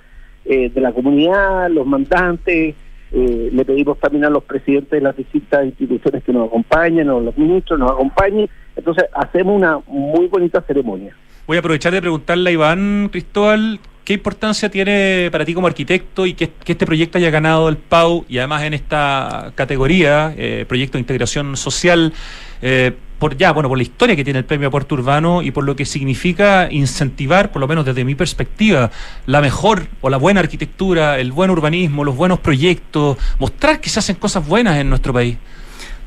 eh, de la comunidad, los mandantes, eh, le pedimos también a los presidentes de las distintas instituciones que nos acompañen, o los ministros nos acompañen, entonces hacemos una muy bonita ceremonia. Voy a aprovechar de preguntarle a Iván Cristóbal, ¿qué importancia tiene para ti como arquitecto y que, este proyecto haya ganado el PAU y además en esta categoría, eh, proyecto de integración social? Eh, por ya, bueno, por la historia que tiene el premio Puerto Urbano y por lo que significa incentivar, por lo menos desde mi perspectiva, la mejor o la buena arquitectura, el buen urbanismo, los buenos proyectos, mostrar que se hacen cosas buenas en nuestro país.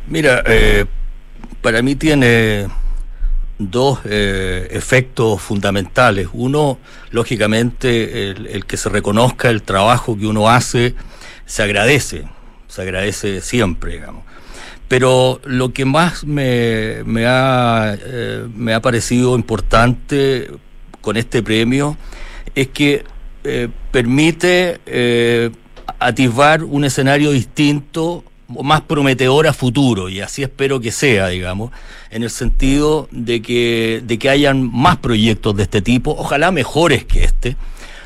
Mira, eh, para mí tiene dos eh, efectos fundamentales. Uno, lógicamente, el, el que se reconozca el trabajo que uno hace, se agradece, se agradece siempre, digamos. Pero lo que más me, me, ha, eh, me ha parecido importante con este premio es que eh, permite eh, atisbar un escenario distinto más prometedor a futuro y así espero que sea, digamos, en el sentido de que, de que hayan más proyectos de este tipo, ojalá mejores que este,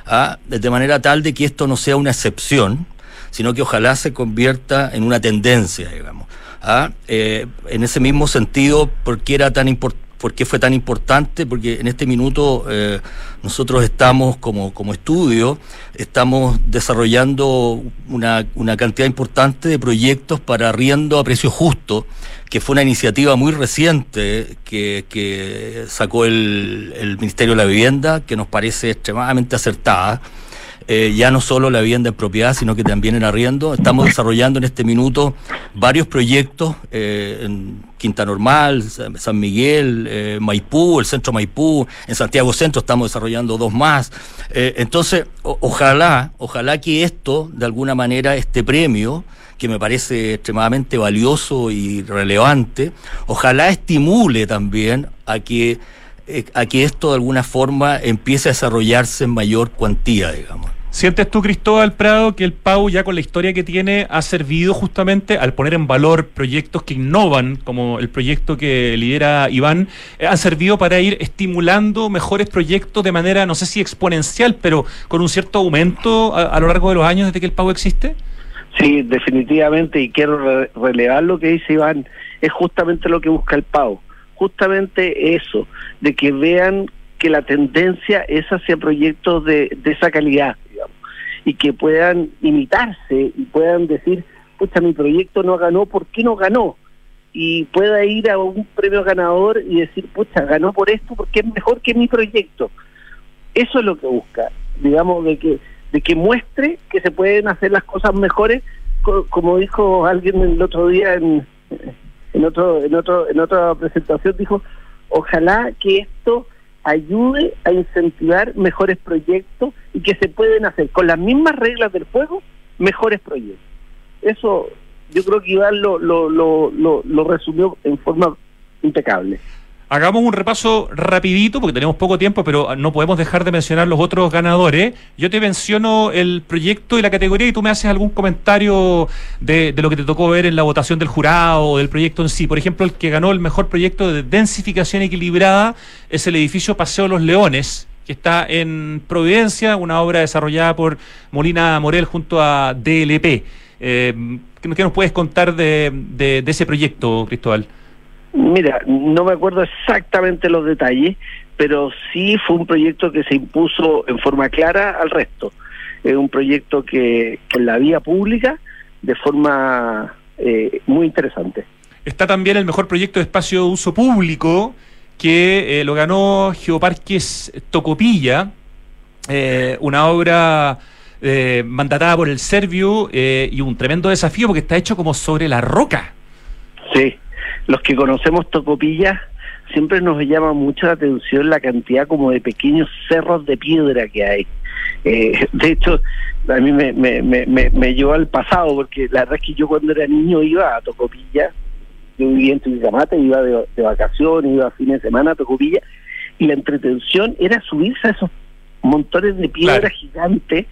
¿ah? de manera tal de que esto no sea una excepción, sino que ojalá se convierta en una tendencia, digamos. ¿Ah? Eh, en ese mismo sentido, ¿por qué era tan? ¿Por qué fue tan importante? Porque en este minuto eh, nosotros estamos como, como estudio, estamos desarrollando una, una cantidad importante de proyectos para arriendo a precio justo, que fue una iniciativa muy reciente que, que sacó el, el Ministerio de la Vivienda, que nos parece extremadamente acertada. Eh, ya no solo la vivienda en propiedad, sino que también en arriendo. Estamos desarrollando en este minuto varios proyectos eh, en Quinta Normal, San Miguel, eh, Maipú, el centro Maipú, en Santiago Centro estamos desarrollando dos más. entonces, ojalá, ojalá que esto, de alguna manera, este premio, que me parece extremadamente valioso y relevante, ojalá estimule también a que a que esto de alguna forma empiece a desarrollarse en mayor cuantía, digamos. ¿Sientes tú, Cristóbal Prado, que el PAU, ya con la historia que tiene, ha servido justamente al poner en valor proyectos que innovan, como el proyecto que lidera Iván, eh, han servido para ir estimulando mejores proyectos de manera, no sé si exponencial, pero con un cierto aumento a, lo largo de los años desde que el PAU existe? Sí, definitivamente, y quiero relevar lo que dice Iván, es justamente lo que busca el PAU, justamente eso, de que vean que la tendencia es hacia proyectos de, de esa calidad y que puedan imitarse y puedan decir, pucha, mi proyecto no ganó, ¿por qué no ganó? Y pueda ir a un premio ganador y decir, pucha, ganó por esto porque es mejor que mi proyecto. Eso es lo que busca, digamos, de que de que muestre que se pueden hacer las cosas mejores, como dijo alguien el otro día en, en otro en otro en otra presentación dijo, ojalá que esto ayude a incentivar mejores proyectos y que se pueden hacer con las mismas reglas del juego mejores proyectos. Eso yo creo que Iván lo, lo, lo, lo, resumió en forma impecable. Hagamos un repaso rapidito porque tenemos poco tiempo, pero no podemos dejar de mencionar los otros ganadores. Yo te menciono el proyecto y la categoría y tú me haces algún comentario de, de lo que te tocó ver en la votación del jurado o del proyecto en sí. Por ejemplo, el que ganó el mejor proyecto de densificación equilibrada es el edificio Paseo Los Leones, que está en Providencia, una obra desarrollada por Molina Morel junto a DLP. Eh, ¿qué, nos puedes contar de, de ese proyecto, Cristóbal? Mira, no me acuerdo exactamente los detalles, pero sí fue un proyecto que se impuso en forma clara al resto. Es un proyecto que, en la vía pública de forma eh, muy interesante. Está también el mejor proyecto de espacio de uso público que eh, lo ganó Geoparques Tocopilla, eh, una obra mandatada por el Servio y un tremendo desafío porque está hecho como sobre la roca. Sí, los que conocemos Tocopilla, siempre nos llama mucho la atención la cantidad como de pequeños cerros de piedra que hay. Eh, de hecho, a mí me, me, me, me, llevó al pasado, porque la verdad es que yo cuando era niño iba a Tocopilla, yo vivía en Tuicamata, iba de, de vacaciones, iba a fines de semana a Tocopilla, y la entretención era subirse a esos montones de piedra gigantes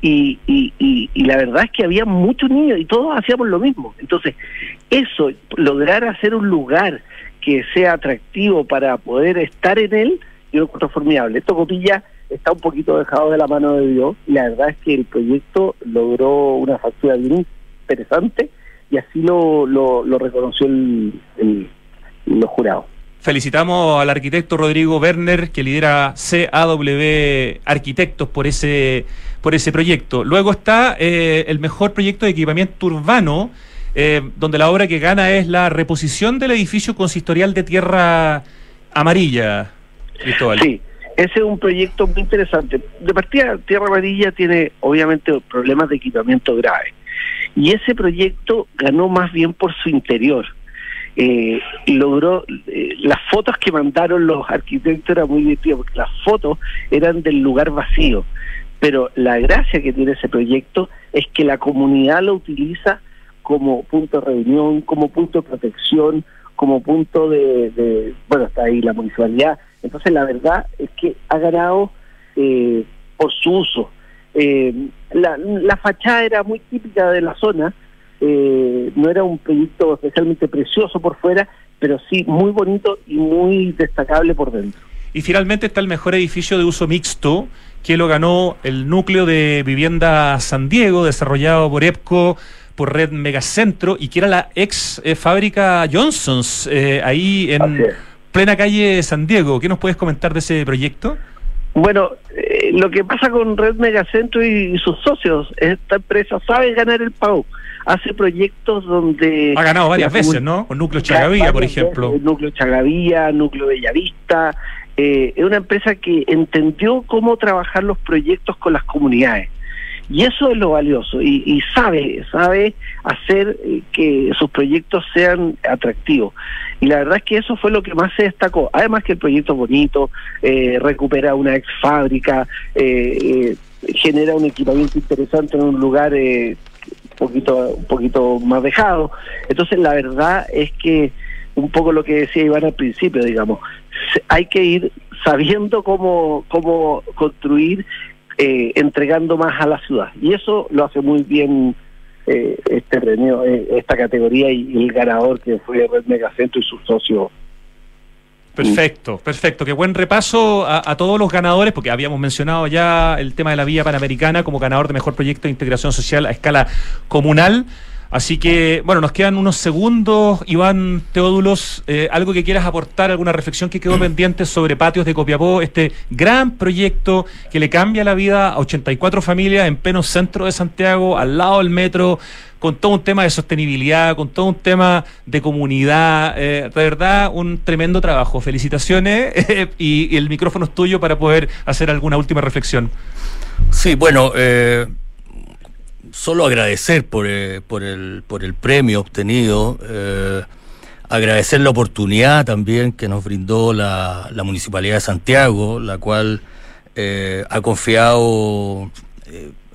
y, y, y, la verdad es que había muchos niños y todos hacíamos lo mismo. Entonces, eso, lograr hacer un lugar que sea atractivo para poder estar en él, yo lo encuentro formidable. Esto Copilla está un poquito dejado de la mano de Dios y la verdad es que el proyecto logró una factura bien interesante y así lo, lo, lo reconoció el, el, los jurados. Felicitamos al arquitecto Rodrigo Werner, que lidera CAW Arquitectos por ese, por ese proyecto. Luego está eh, el mejor proyecto de equipamiento urbano, eh, donde la obra que gana es la reposición del edificio consistorial de Tierra Amarilla, Cristóbal. Sí, ese es un proyecto muy interesante. De partida, Tierra Amarilla tiene obviamente problemas de equipamiento graves. Y ese proyecto ganó más bien por su interior eh, logró, eh, las fotos que mandaron los arquitectos eran muy divertidas, porque las fotos eran del lugar vacío, pero la gracia que tiene ese proyecto es que la comunidad lo utiliza como punto de reunión, como punto de protección, como punto de, bueno, está ahí la municipalidad. Entonces la verdad es que ha ganado eh, por su uso. Eh, la, la fachada era muy típica de la zona, eh, no era un proyecto especialmente precioso por fuera, pero sí muy bonito y muy destacable por dentro. Y finalmente está el mejor edificio de uso mixto, que lo ganó el núcleo de vivienda San Diego, desarrollado por EPCO por Red Megacentro y que era la ex eh, fábrica Johnson's, eh, ahí en plena calle San Diego. ¿Qué nos puedes comentar de ese proyecto? Bueno, eh, lo que pasa con Red Megacentro y, sus socios, esta empresa sabe ganar el pago. Hace proyectos donde... Ha ganado varias veces, ¿no? Con Núcleo Chagavía, por ejemplo. núcleo Chagavía, Núcleo Bellavista. Eh, es una empresa que entendió cómo trabajar los proyectos con las comunidades. Y eso es lo valioso. Y, sabe, sabe hacer eh, que sus proyectos sean atractivos. Y la verdad es que eso fue lo que más se destacó. Además que el proyecto es bonito, eh, recupera una ex fábrica, eh, genera un equipamiento interesante en un lugar un poquito, un poquito más dejado. Entonces la verdad es que un poco lo que decía Iván al principio, digamos, hay que ir sabiendo cómo, cómo construir eh, entregando más a la ciudad. Y eso lo hace muy bien eh, este premio, eh, esta categoría y, el ganador que fue Red Megacentro y su socio. Perfecto, perfecto. Qué buen repaso a, a, todos los ganadores, porque habíamos mencionado ya el tema de la Vía Panamericana como ganador de mejor proyecto de integración social a escala comunal. Así que, bueno, nos quedan unos segundos. Iván Teódulos, eh, algo que quieras aportar, alguna reflexión que quedó pendiente sobre Patios de Copiapó, este gran proyecto que le cambia la vida a 84 familias en pleno centro de Santiago, al lado del metro, con todo un tema de sostenibilidad, con todo un tema de comunidad. Eh, de verdad, un tremendo trabajo. Felicitaciones y, y, el micrófono es tuyo para poder hacer alguna última reflexión. Sí, bueno. Eh solo agradecer por, eh, por, el, por el premio obtenido, eh, agradecer la oportunidad también que nos brindó la, la Municipalidad de Santiago, la cual eh, ha confiado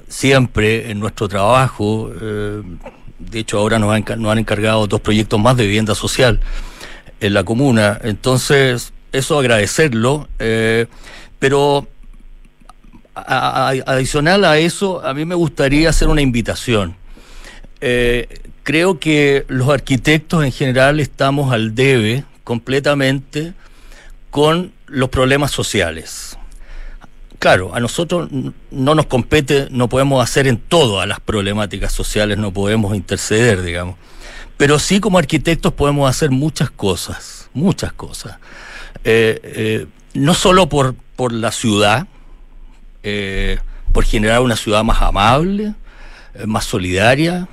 siempre en nuestro trabajo. de hecho, ahora nos nos han encargado dos proyectos más de vivienda social en la comuna. Entonces, eso agradecerlo, pero adicional a eso, a mí me gustaría hacer una invitación. Eh, creo que los arquitectos en general estamos al debe completamente con los problemas sociales. Claro, a nosotros no nos compete, no podemos hacer en todo a las problemáticas sociales, no podemos interceder, digamos. Pero sí como arquitectos podemos hacer muchas cosas, muchas cosas. Eh, eh, no solo por, por la ciudad, eh, por generar una ciudad más amable, eh, más solidaria,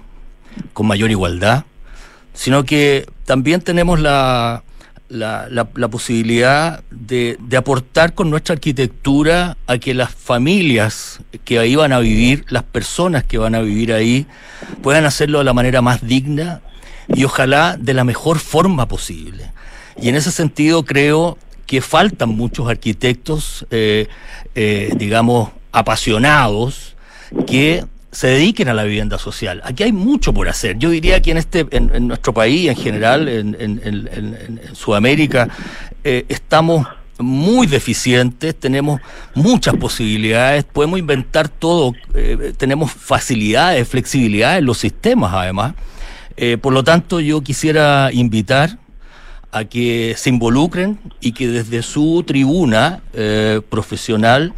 con mayor igualdad, sino que también tenemos la, la, posibilidad de, de, aportar con nuestra arquitectura a que las familias que ahí van a vivir, las personas que van a vivir ahí, puedan hacerlo de la manera más digna y ojalá de la mejor forma posible. Y en ese sentido creo que faltan muchos arquitectos, eh, eh, digamos, apasionados, que se dediquen a la vivienda social. Aquí hay mucho por hacer. Yo diría que en este, en, nuestro país, en general, en, Sudamérica, eh, estamos muy deficientes, tenemos muchas posibilidades, podemos inventar todo, tenemos facilidades, flexibilidad en los sistemas además. por lo tanto, yo quisiera invitar a que se involucren y que desde su tribuna eh, profesional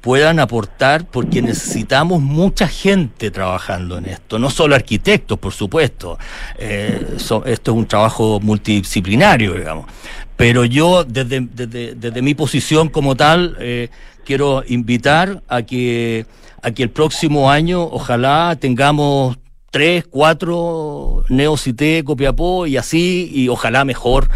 puedan aportar porque necesitamos mucha gente trabajando en esto, no solo arquitectos, por supuesto. Eh, esto es un trabajo multidisciplinario, digamos. Pero yo, desde, desde, mi posición como tal, eh, quiero invitar a que, a que el próximo año ojalá tengamos tres, cuatro Neocité, Copiapó y así, y ojalá mejor,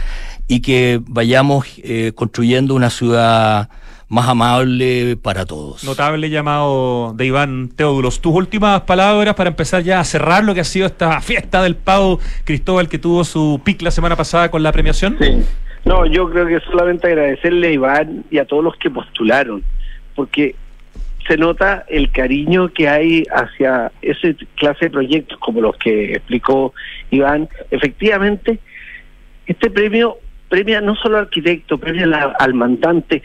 y que vayamos eh, construyendo una ciudad más amable para todos. Notable llamado de Iván Teodulos. Tus últimas palabras para empezar ya a cerrar lo que ha sido esta fiesta del Pau Cristóbal que tuvo su pic la semana pasada con la premiación. Sí. No, yo creo que solamente agradecerle a Iván y a todos los que postularon, porque se nota el cariño que hay hacia ese clase de proyectos como los que explicó Iván. Efectivamente, este premio premia no solo al arquitecto, premia al mandante,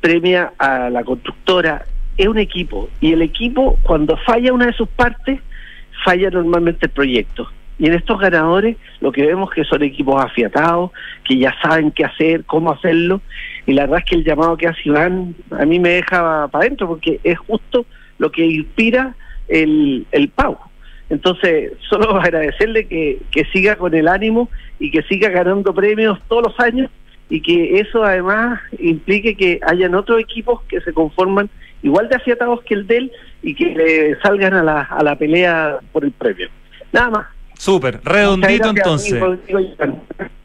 premia a la constructora, es un equipo. Y el equipo, cuando falla una de sus partes, falla normalmente el proyecto. Y en estos ganadores lo que vemos que son equipos afiatados, que ya saben qué hacer, cómo hacerlo, y la verdad es que el llamado que hace Iván a mí me deja para adentro, porque es justo lo que inspira el, el PAU. Entonces, solo agradecerle que, que siga con el ánimo y que siga ganando premios todos los años y que eso además implique que hayan otros equipos que se conforman igual de afiatados que el de él y que le salgan a la, a la pelea por el premio. Nada más. Súper, redondito entonces.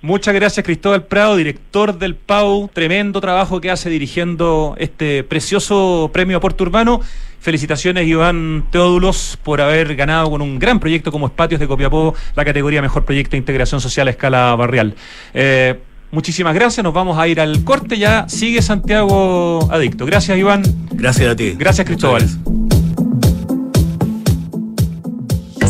Muchas gracias Cristóbal Prado, director del PAU. Tremendo trabajo que hace dirigiendo este precioso premio Aporte Urbano. Felicitaciones Iván Teódulos por haber ganado con un gran proyecto como Espatios de Copiapó la categoría Mejor Proyecto de Integración Social a escala barrial. Eh, muchísimas gracias, nos vamos a ir al corte, ya sigue Santiago Adicto. Gracias Iván. Gracias a ti. Gracias Cristóbal.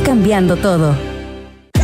cambiando todo.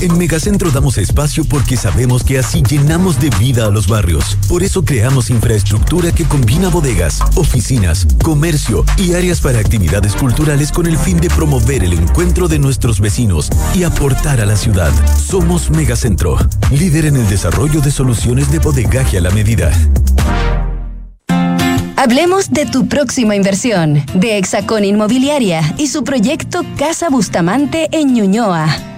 En Megacentro damos espacio porque sabemos que así llenamos de vida a los barrios. Por eso creamos infraestructura que combina bodegas, oficinas, comercio y áreas para actividades culturales con el fin de promover el encuentro de nuestros vecinos y aportar a la ciudad. Somos Megacentro, líder en el desarrollo de soluciones de bodegaje a la medida. Hablemos de tu próxima inversión, de Hexacón Inmobiliaria y su proyecto Casa Bustamante en Ñuñoa.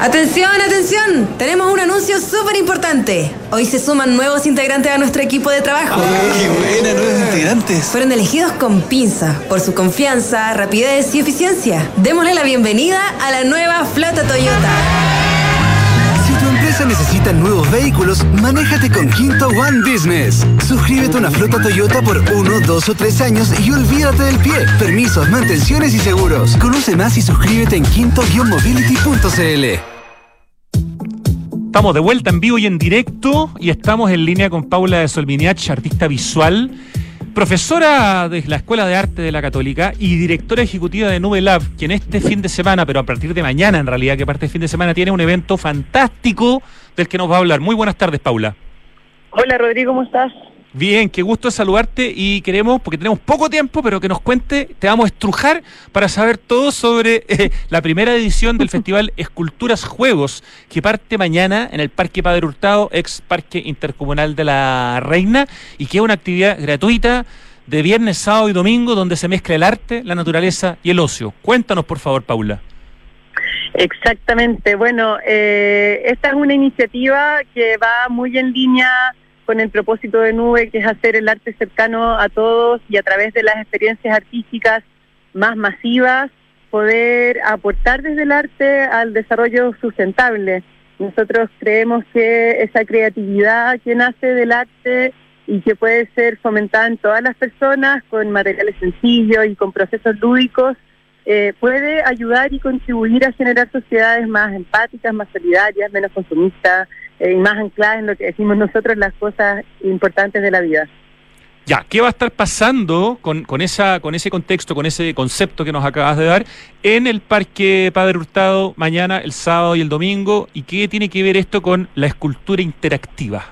Atención, atención, tenemos un anuncio súper importante. Hoy se suman nuevos integrantes a nuestro equipo de trabajo. ¡Qué buena, nuevos integrantes! Fueron elegidos con pinza por su confianza, rapidez y eficiencia. Démosle la bienvenida a la nueva flota Toyota. Si tu empresa se necesitan nuevos vehículos, manéjate con Quinto One Business. Suscríbete a una flota Toyota por uno, dos o tres años y olvídate del pie. Permisos, mantenciones y seguros. Conoce más y suscríbete en quinto-mobility.cl. Estamos de vuelta en vivo y en directo y estamos en línea con Paula de Solminiach, artista visual, profesora de la Escuela de Arte de la Católica y directora ejecutiva de Nube Lab, quien este fin de semana, pero a partir de mañana en realidad, que parte del fin de semana tiene un evento fantástico del que nos va a hablar. Muy buenas tardes, Paula. Hola Rodrigo, ¿cómo estás? Bien, qué gusto saludarte y queremos, porque tenemos poco tiempo, pero que nos cuente, te vamos a estrujar para saber todo sobre eh, la primera edición del Festival Esculturas Juegos, que parte mañana en el Parque Padre Hurtado, ex Parque Intercomunal de la Reina, y que es una actividad gratuita de viernes, sábado y domingo, donde se mezcla el arte, la naturaleza y el ocio. Cuéntanos, por favor, Paula. Exactamente. Bueno, eh, esta es una iniciativa que va muy en línea con el propósito de Nube, que es hacer el arte cercano a todos y a través de las experiencias artísticas más masivas, poder aportar desde el arte al desarrollo sustentable. Nosotros creemos que esa creatividad que nace del arte y que puede ser fomentada en todas las personas con materiales sencillos y con procesos lúdicos, eh, puede ayudar y contribuir a generar sociedades más empáticas, más solidarias, menos consumistas, eh, y más ancladas en lo que decimos nosotros las cosas importantes de la vida. Ya, ¿qué va a estar pasando con, con, esa, con ese contexto, con ese concepto que nos acabas de dar en el Parque Padre Hurtado mañana, el sábado y el domingo? ¿Y qué tiene que ver esto con la escultura interactiva?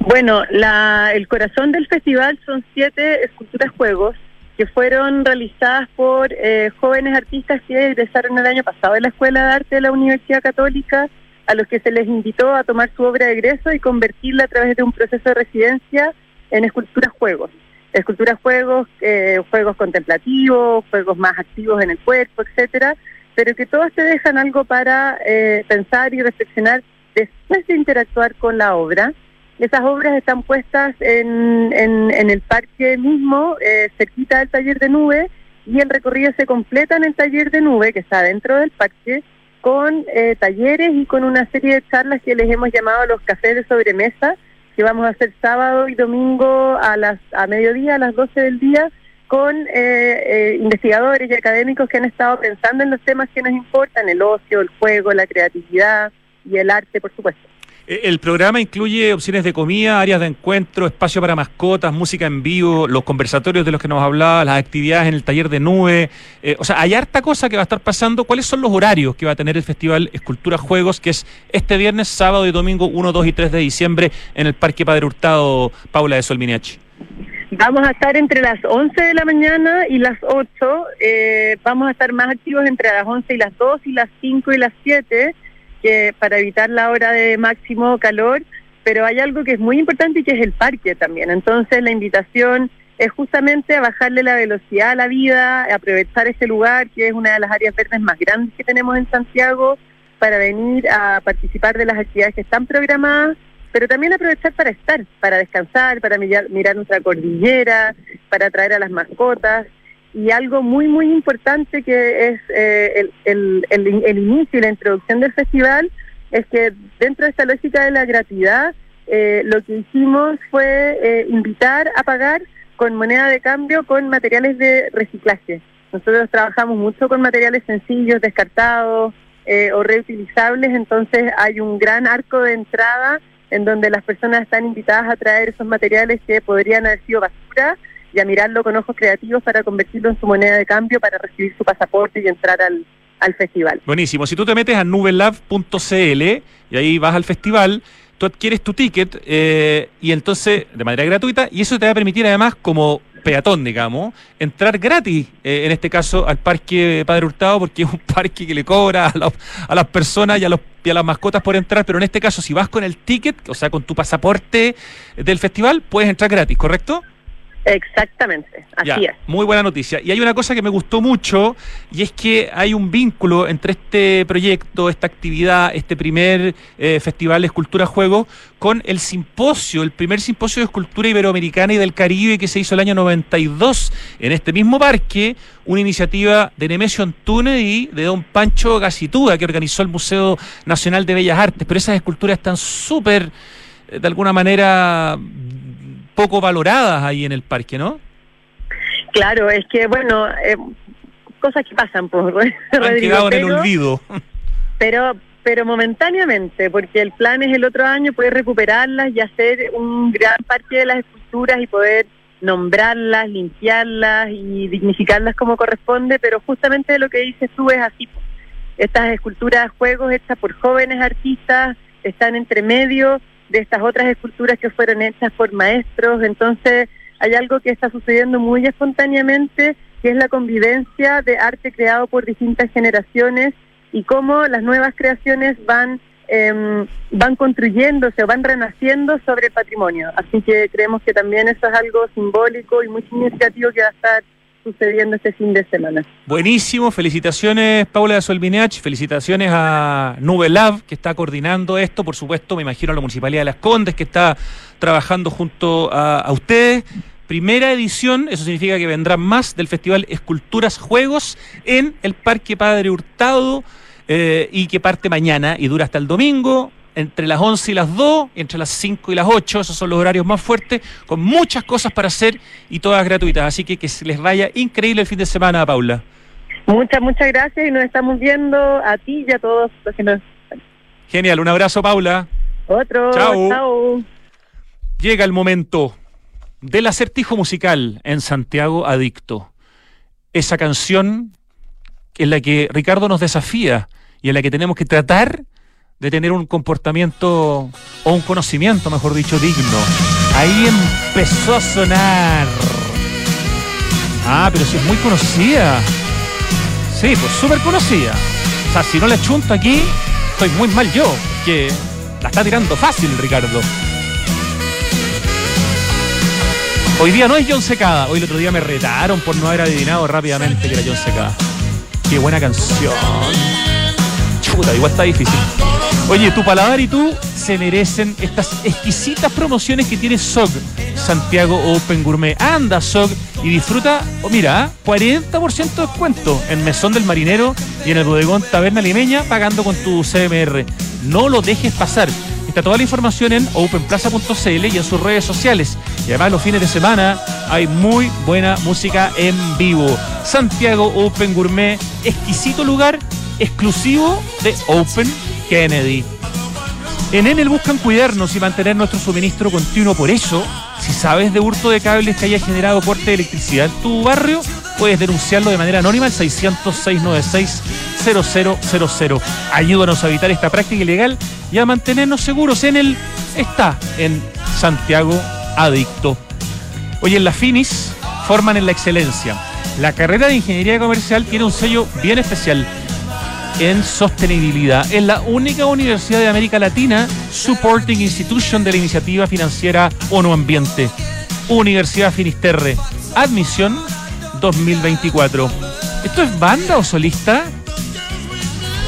Bueno, la, el corazón del festival son siete esculturas juegos que fueron realizadas por eh, jóvenes artistas que egresaron el año pasado de la Escuela de Arte de la Universidad Católica a los que se les invitó a tomar su obra de egreso y convertirla a través de un proceso de residencia en esculturas juegos. Esculturas juegos, eh, juegos contemplativos, juegos más activos en el cuerpo, etcétera, pero que todos te dejan algo para eh, pensar y reflexionar después de interactuar con la obra. Esas obras están puestas en, el parque mismo, eh, cerquita del taller de nube, y el recorrido se completa en el taller de nube, que está dentro del parque, con eh, talleres y con una serie de charlas que les hemos llamado los cafés de sobremesa, que vamos a hacer sábado y domingo a las a mediodía, a las 12 del día, con eh, investigadores y académicos que han estado pensando en los temas que nos importan, el ocio, el juego, la creatividad y el arte, por supuesto. Eh, el programa incluye opciones de comida, áreas de encuentro, espacio para mascotas, música en vivo, los conversatorios de los que nos hablaba, las actividades en el taller de nube. Eh, o sea, hay harta cosa que va a estar pasando. ¿Cuáles son los horarios que va a tener el Festival Escultura Juegos, que es este viernes, sábado y domingo 1, 2 y 3 de diciembre en el Parque Padre Hurtado, Paula de Solminiachi? Vamos a estar entre las 11 de la mañana y las 8. Eh, vamos a estar más activos entre las 11 y las 2 y las 5 y las 7 para evitar la hora de máximo calor, pero hay algo que es muy importante y que es el parque también. Entonces la invitación es justamente a bajarle la velocidad a la vida, aprovechar este lugar que es una de las áreas verdes más grandes que tenemos en Santiago para venir a participar de las actividades que están programadas, pero también aprovechar para estar, para descansar, para mirar, mirar nuestra cordillera, para traer a las mascotas y algo muy, muy importante que es eh, el, el, inicio y la introducción del festival es que dentro de esta lógica de la gratuidad, eh, lo que hicimos fue eh, invitar a pagar con moneda de cambio con materiales de reciclaje. Nosotros trabajamos mucho con materiales sencillos, descartados o reutilizables, entonces hay un gran arco de entrada en donde las personas están invitadas a traer esos materiales que podrían haber sido basura y a mirarlo con ojos creativos para convertirlo en su moneda de cambio para recibir su pasaporte y entrar al, al festival. Buenísimo. Si tú te metes a nubelab.cl y ahí vas al festival, tú adquieres tu ticket eh, y entonces de manera gratuita y eso te va a permitir además como peatón, digamos, entrar gratis, eh, en este caso al Parque Padre Hurtado, porque es un parque que le cobra a, a las personas y a, los, y a las mascotas por entrar, pero en este caso si vas con el ticket, o sea, con tu pasaporte del festival, puedes entrar gratis, ¿correcto? Exactamente, así Ya, es. Muy buena noticia. Y hay una cosa que me gustó mucho y es que hay un vínculo entre este proyecto, esta actividad, este primer eh, Festival de Escultura Juego con el simposio, el primer simposio de escultura iberoamericana y del Caribe que se hizo el año 92 en este mismo parque, una iniciativa de Nemesio Antunes y de don Pancho Gacitúa que organizó el Museo Nacional de Bellas Artes. Pero esas esculturas están súper, eh, de alguna manera, poco valoradas ahí en el parque, ¿no? Claro, es que, bueno, eh, cosas que pasan, pues, Han Rodrigo, quedado en el olvido. pero pero momentáneamente, porque el plan es el otro año poder recuperarlas y hacer un gran parque de las esculturas y poder nombrarlas, limpiarlas y dignificarlas como corresponde, pero justamente lo que dices tú es así. Estas esculturas, juegos hechas por jóvenes artistas, están entre medio de estas otras esculturas que fueron hechas por maestros, entonces hay algo que está sucediendo muy espontáneamente, que es la convivencia de arte creado por distintas generaciones y cómo las nuevas creaciones van em, van construyéndose o van renaciendo sobre el patrimonio. Así que creemos que también eso es algo simbólico y muy significativo que va a estar sucediendo este fin de semana. Buenísimo, felicitaciones Paula de Solvineach, felicitaciones a Nube Lab que está coordinando esto, por supuesto, me imagino a la Municipalidad de Las Condes que está trabajando junto a, a ustedes. Primera edición, eso significa que vendrán más del Festival Esculturas Juegos en el Parque Padre Hurtado eh, y que parte mañana y dura hasta el domingo entre las 11 y las 2, entre las 5 y las 8, esos son los horarios más fuertes, con muchas cosas para hacer y todas gratuitas. Así que que se les vaya increíble el fin de semana, Paula. Muchas, muchas gracias y nos estamos viendo a ti y a todos los que nos... Genial, un abrazo, Paula. Otro, Chao. chao. Llega el momento del acertijo musical en Santiago Adicto. Esa canción en la que Ricardo nos desafía y en la que tenemos que tratar de tener un comportamiento o un conocimiento, mejor dicho, digno. Ahí empezó a sonar. Ah, pero si es muy conocida. Sí, pues súper conocida. O sea, si no la chunto aquí, estoy muy mal yo, que la está tirando fácil, Ricardo. Hoy día no es John Secada. Hoy el otro día me retaron por no haber adivinado rápidamente que era John Secada. Qué buena canción. Chuta, igual está difícil. Oye, tu paladar y tú se merecen estas exquisitas promociones que tiene SOG, Santiago Open Gourmet. Anda, SOG, y disfruta, oh, mira, ¿ah? 40% de descuento en Mesón del Marinero y en el bodegón Taberna Limeña pagando con tu CMR. No lo dejes pasar. Está toda la información en openplaza.cl y en sus redes sociales. Y además los fines de semana hay muy buena música en vivo. Santiago Open Gourmet, exquisito lugar exclusivo de Open Kennedy. En Enel buscan cuidarnos y mantener nuestro suministro continuo. Por eso, si sabes de hurto de cables que haya generado corte de electricidad en tu barrio, puedes denunciarlo de manera anónima al 600-696-0000. Ayúdanos a evitar esta práctica ilegal y a mantenernos seguros. Enel está en Santiago Adicto. Oye, en la Finis forman en la excelencia. La carrera de ingeniería comercial tiene un sello bien especial en sostenibilidad. Es la única universidad de América Latina supporting institution de la iniciativa financiera ONU Ambiente. Universidad Finisterre. Admisión 2024. ¿Esto es banda o solista?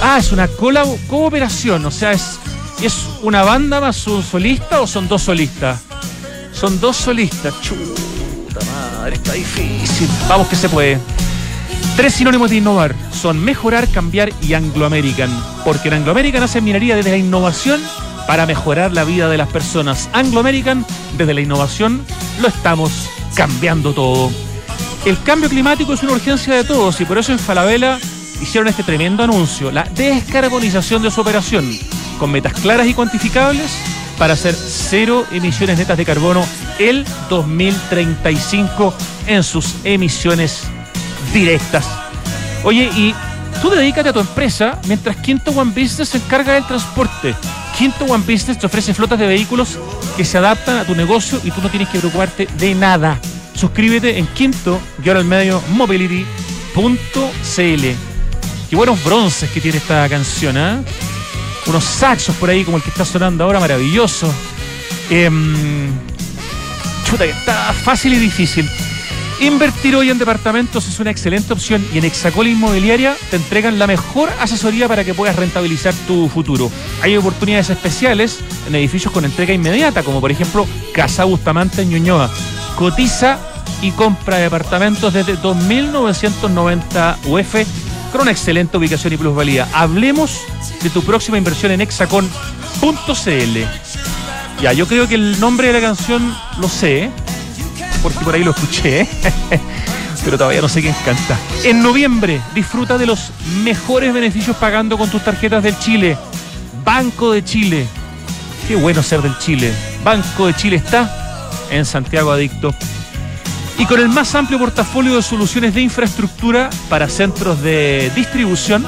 Ah, es una cooperación, o sea, es, es una banda más un solista o son dos solistas. Son dos solistas. Chuta madre, está difícil. Vamos que se puede. Tres sinónimos de innovar son mejorar, cambiar y Anglo American. Porque en Anglo American hacen minería desde la innovación para mejorar la vida de las personas. Anglo American, desde la innovación, lo estamos cambiando todo. El cambio climático es una urgencia de todos y por eso en Falabella hicieron este tremendo anuncio, la descarbonización de su operación, con metas claras y cuantificables para hacer cero emisiones netas de carbono el 2035 en sus emisiones directas. Oye, y tú dedícate a tu empresa mientras Quinto One Business se encarga del transporte. Quinto One Business te ofrece flotas de vehículos que se adaptan a tu negocio y tú no tienes que preocuparte de nada. Suscríbete en quinto al medio mobility.cl. Qué buenos bronces que tiene esta canción, ¿ah? Unos saxos por ahí como el que está sonando ahora, maravilloso. Em, chuta, que está fácil y difícil. Invertir hoy en departamentos es una excelente opción y en Exacol Inmobiliaria te entregan la mejor asesoría para que puedas rentabilizar tu futuro. Hay oportunidades especiales en edificios con entrega inmediata, como por ejemplo Casa Bustamante en Ñuñoa. Cotiza y compra departamentos desde 2.990 UF con una excelente ubicación y plusvalía. Hablemos de tu próxima inversión en hexacon.cl. Ya, yo creo que el nombre de la canción lo sé, ¿eh? Porque por ahí lo escuché, ¿eh? pero todavía no sé quién canta. En noviembre, disfruta de los mejores beneficios pagando con tus tarjetas del Chile. Banco de Chile. Qué bueno ser del Chile. Banco de Chile está en Santiago Adicto. Y con el más amplio portafolio de soluciones de infraestructura para centros de distribución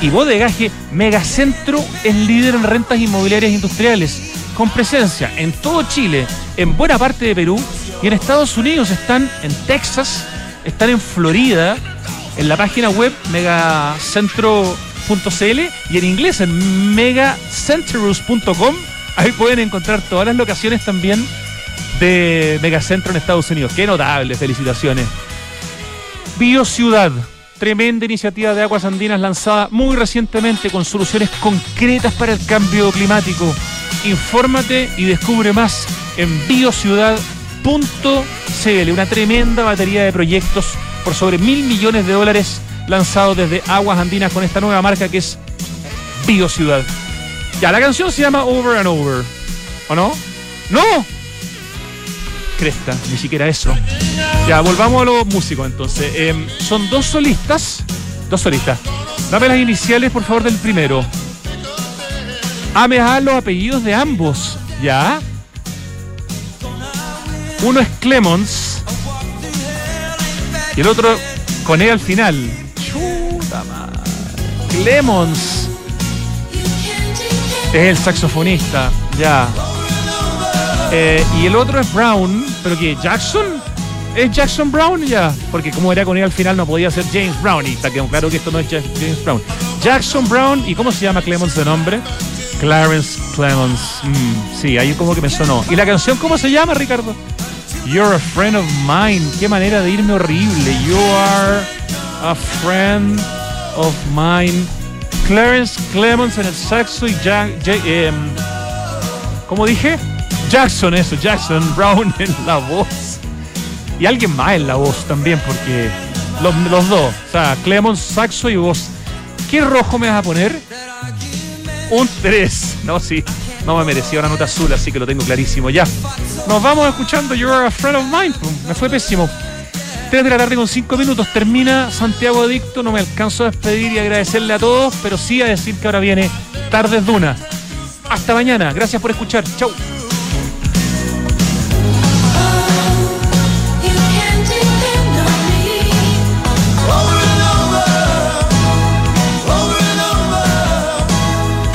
y bodegaje, Megacentro es líder en rentas inmobiliarias industriales, con presencia en todo Chile, en buena parte de Perú y en Estados Unidos. Están en Texas, están en Florida, en la página web megacentro.cl y en inglés en megacenterus.com. Ahí pueden encontrar todas las locaciones también de Megacentro en Estados Unidos. Qué notable, felicitaciones. Biociudad, tremenda iniciativa de aguas andinas lanzada muy recientemente con soluciones concretas para el cambio climático. Infórmate y descubre más en biociudad.cl, una tremenda batería de proyectos por sobre mil millones de dólares lanzados desde Aguas Andinas con esta nueva marca que es Biociudad. Ya, la canción se llama Over and Over. ¿O no? ¡No! Cresta, ni siquiera eso. Ya, volvamos a los músicos entonces. Em, son dos solistas. Dos solistas. Dame las iniciales, por favor, del primero. Ah, me dan los apellidos de ambos. ¿Ya? Uno es Clemons. Y el otro con E al final. Chuta madre. Clemons. Es el saxofonista. Ya. Eh, y el otro es Brown. ¿Pero qué? ¿Jackson? ¿Es Jackson Brown? Ya. Porque como era con él al final no podía ser James Brown. Y está claro que esto no es James Brown. Jackson Brown. ¿Y cómo se llama Clemons de nombre? Clarence Clemons. Mm, sí, ahí como que me sonó. ¿Y la canción cómo se llama, Ricardo? You're a friend of mine. Qué manera de irme horrible. You are a friend of mine. Clarence Clemons en el saxo y Jack, eh, ¿Cómo dije? Jackson, eso, Jackson Brown en la voz. Y alguien más en la voz también, porque los, los dos. O sea, Clemons, saxo y voz. ¿Qué rojo me vas a poner? Un 3. No, sí. No me merecía una nota azul, así que lo tengo clarísimo. Ya. Nos vamos escuchando You're a Friend of Mine. Me fue pésimo. 3 de la tarde con 5 minutos. Termina Santiago Adicto. No me alcanzo a despedir y agradecerle a todos, pero sí a decir que ahora viene Tardes Duna. Hasta mañana. Gracias por escuchar. Chau.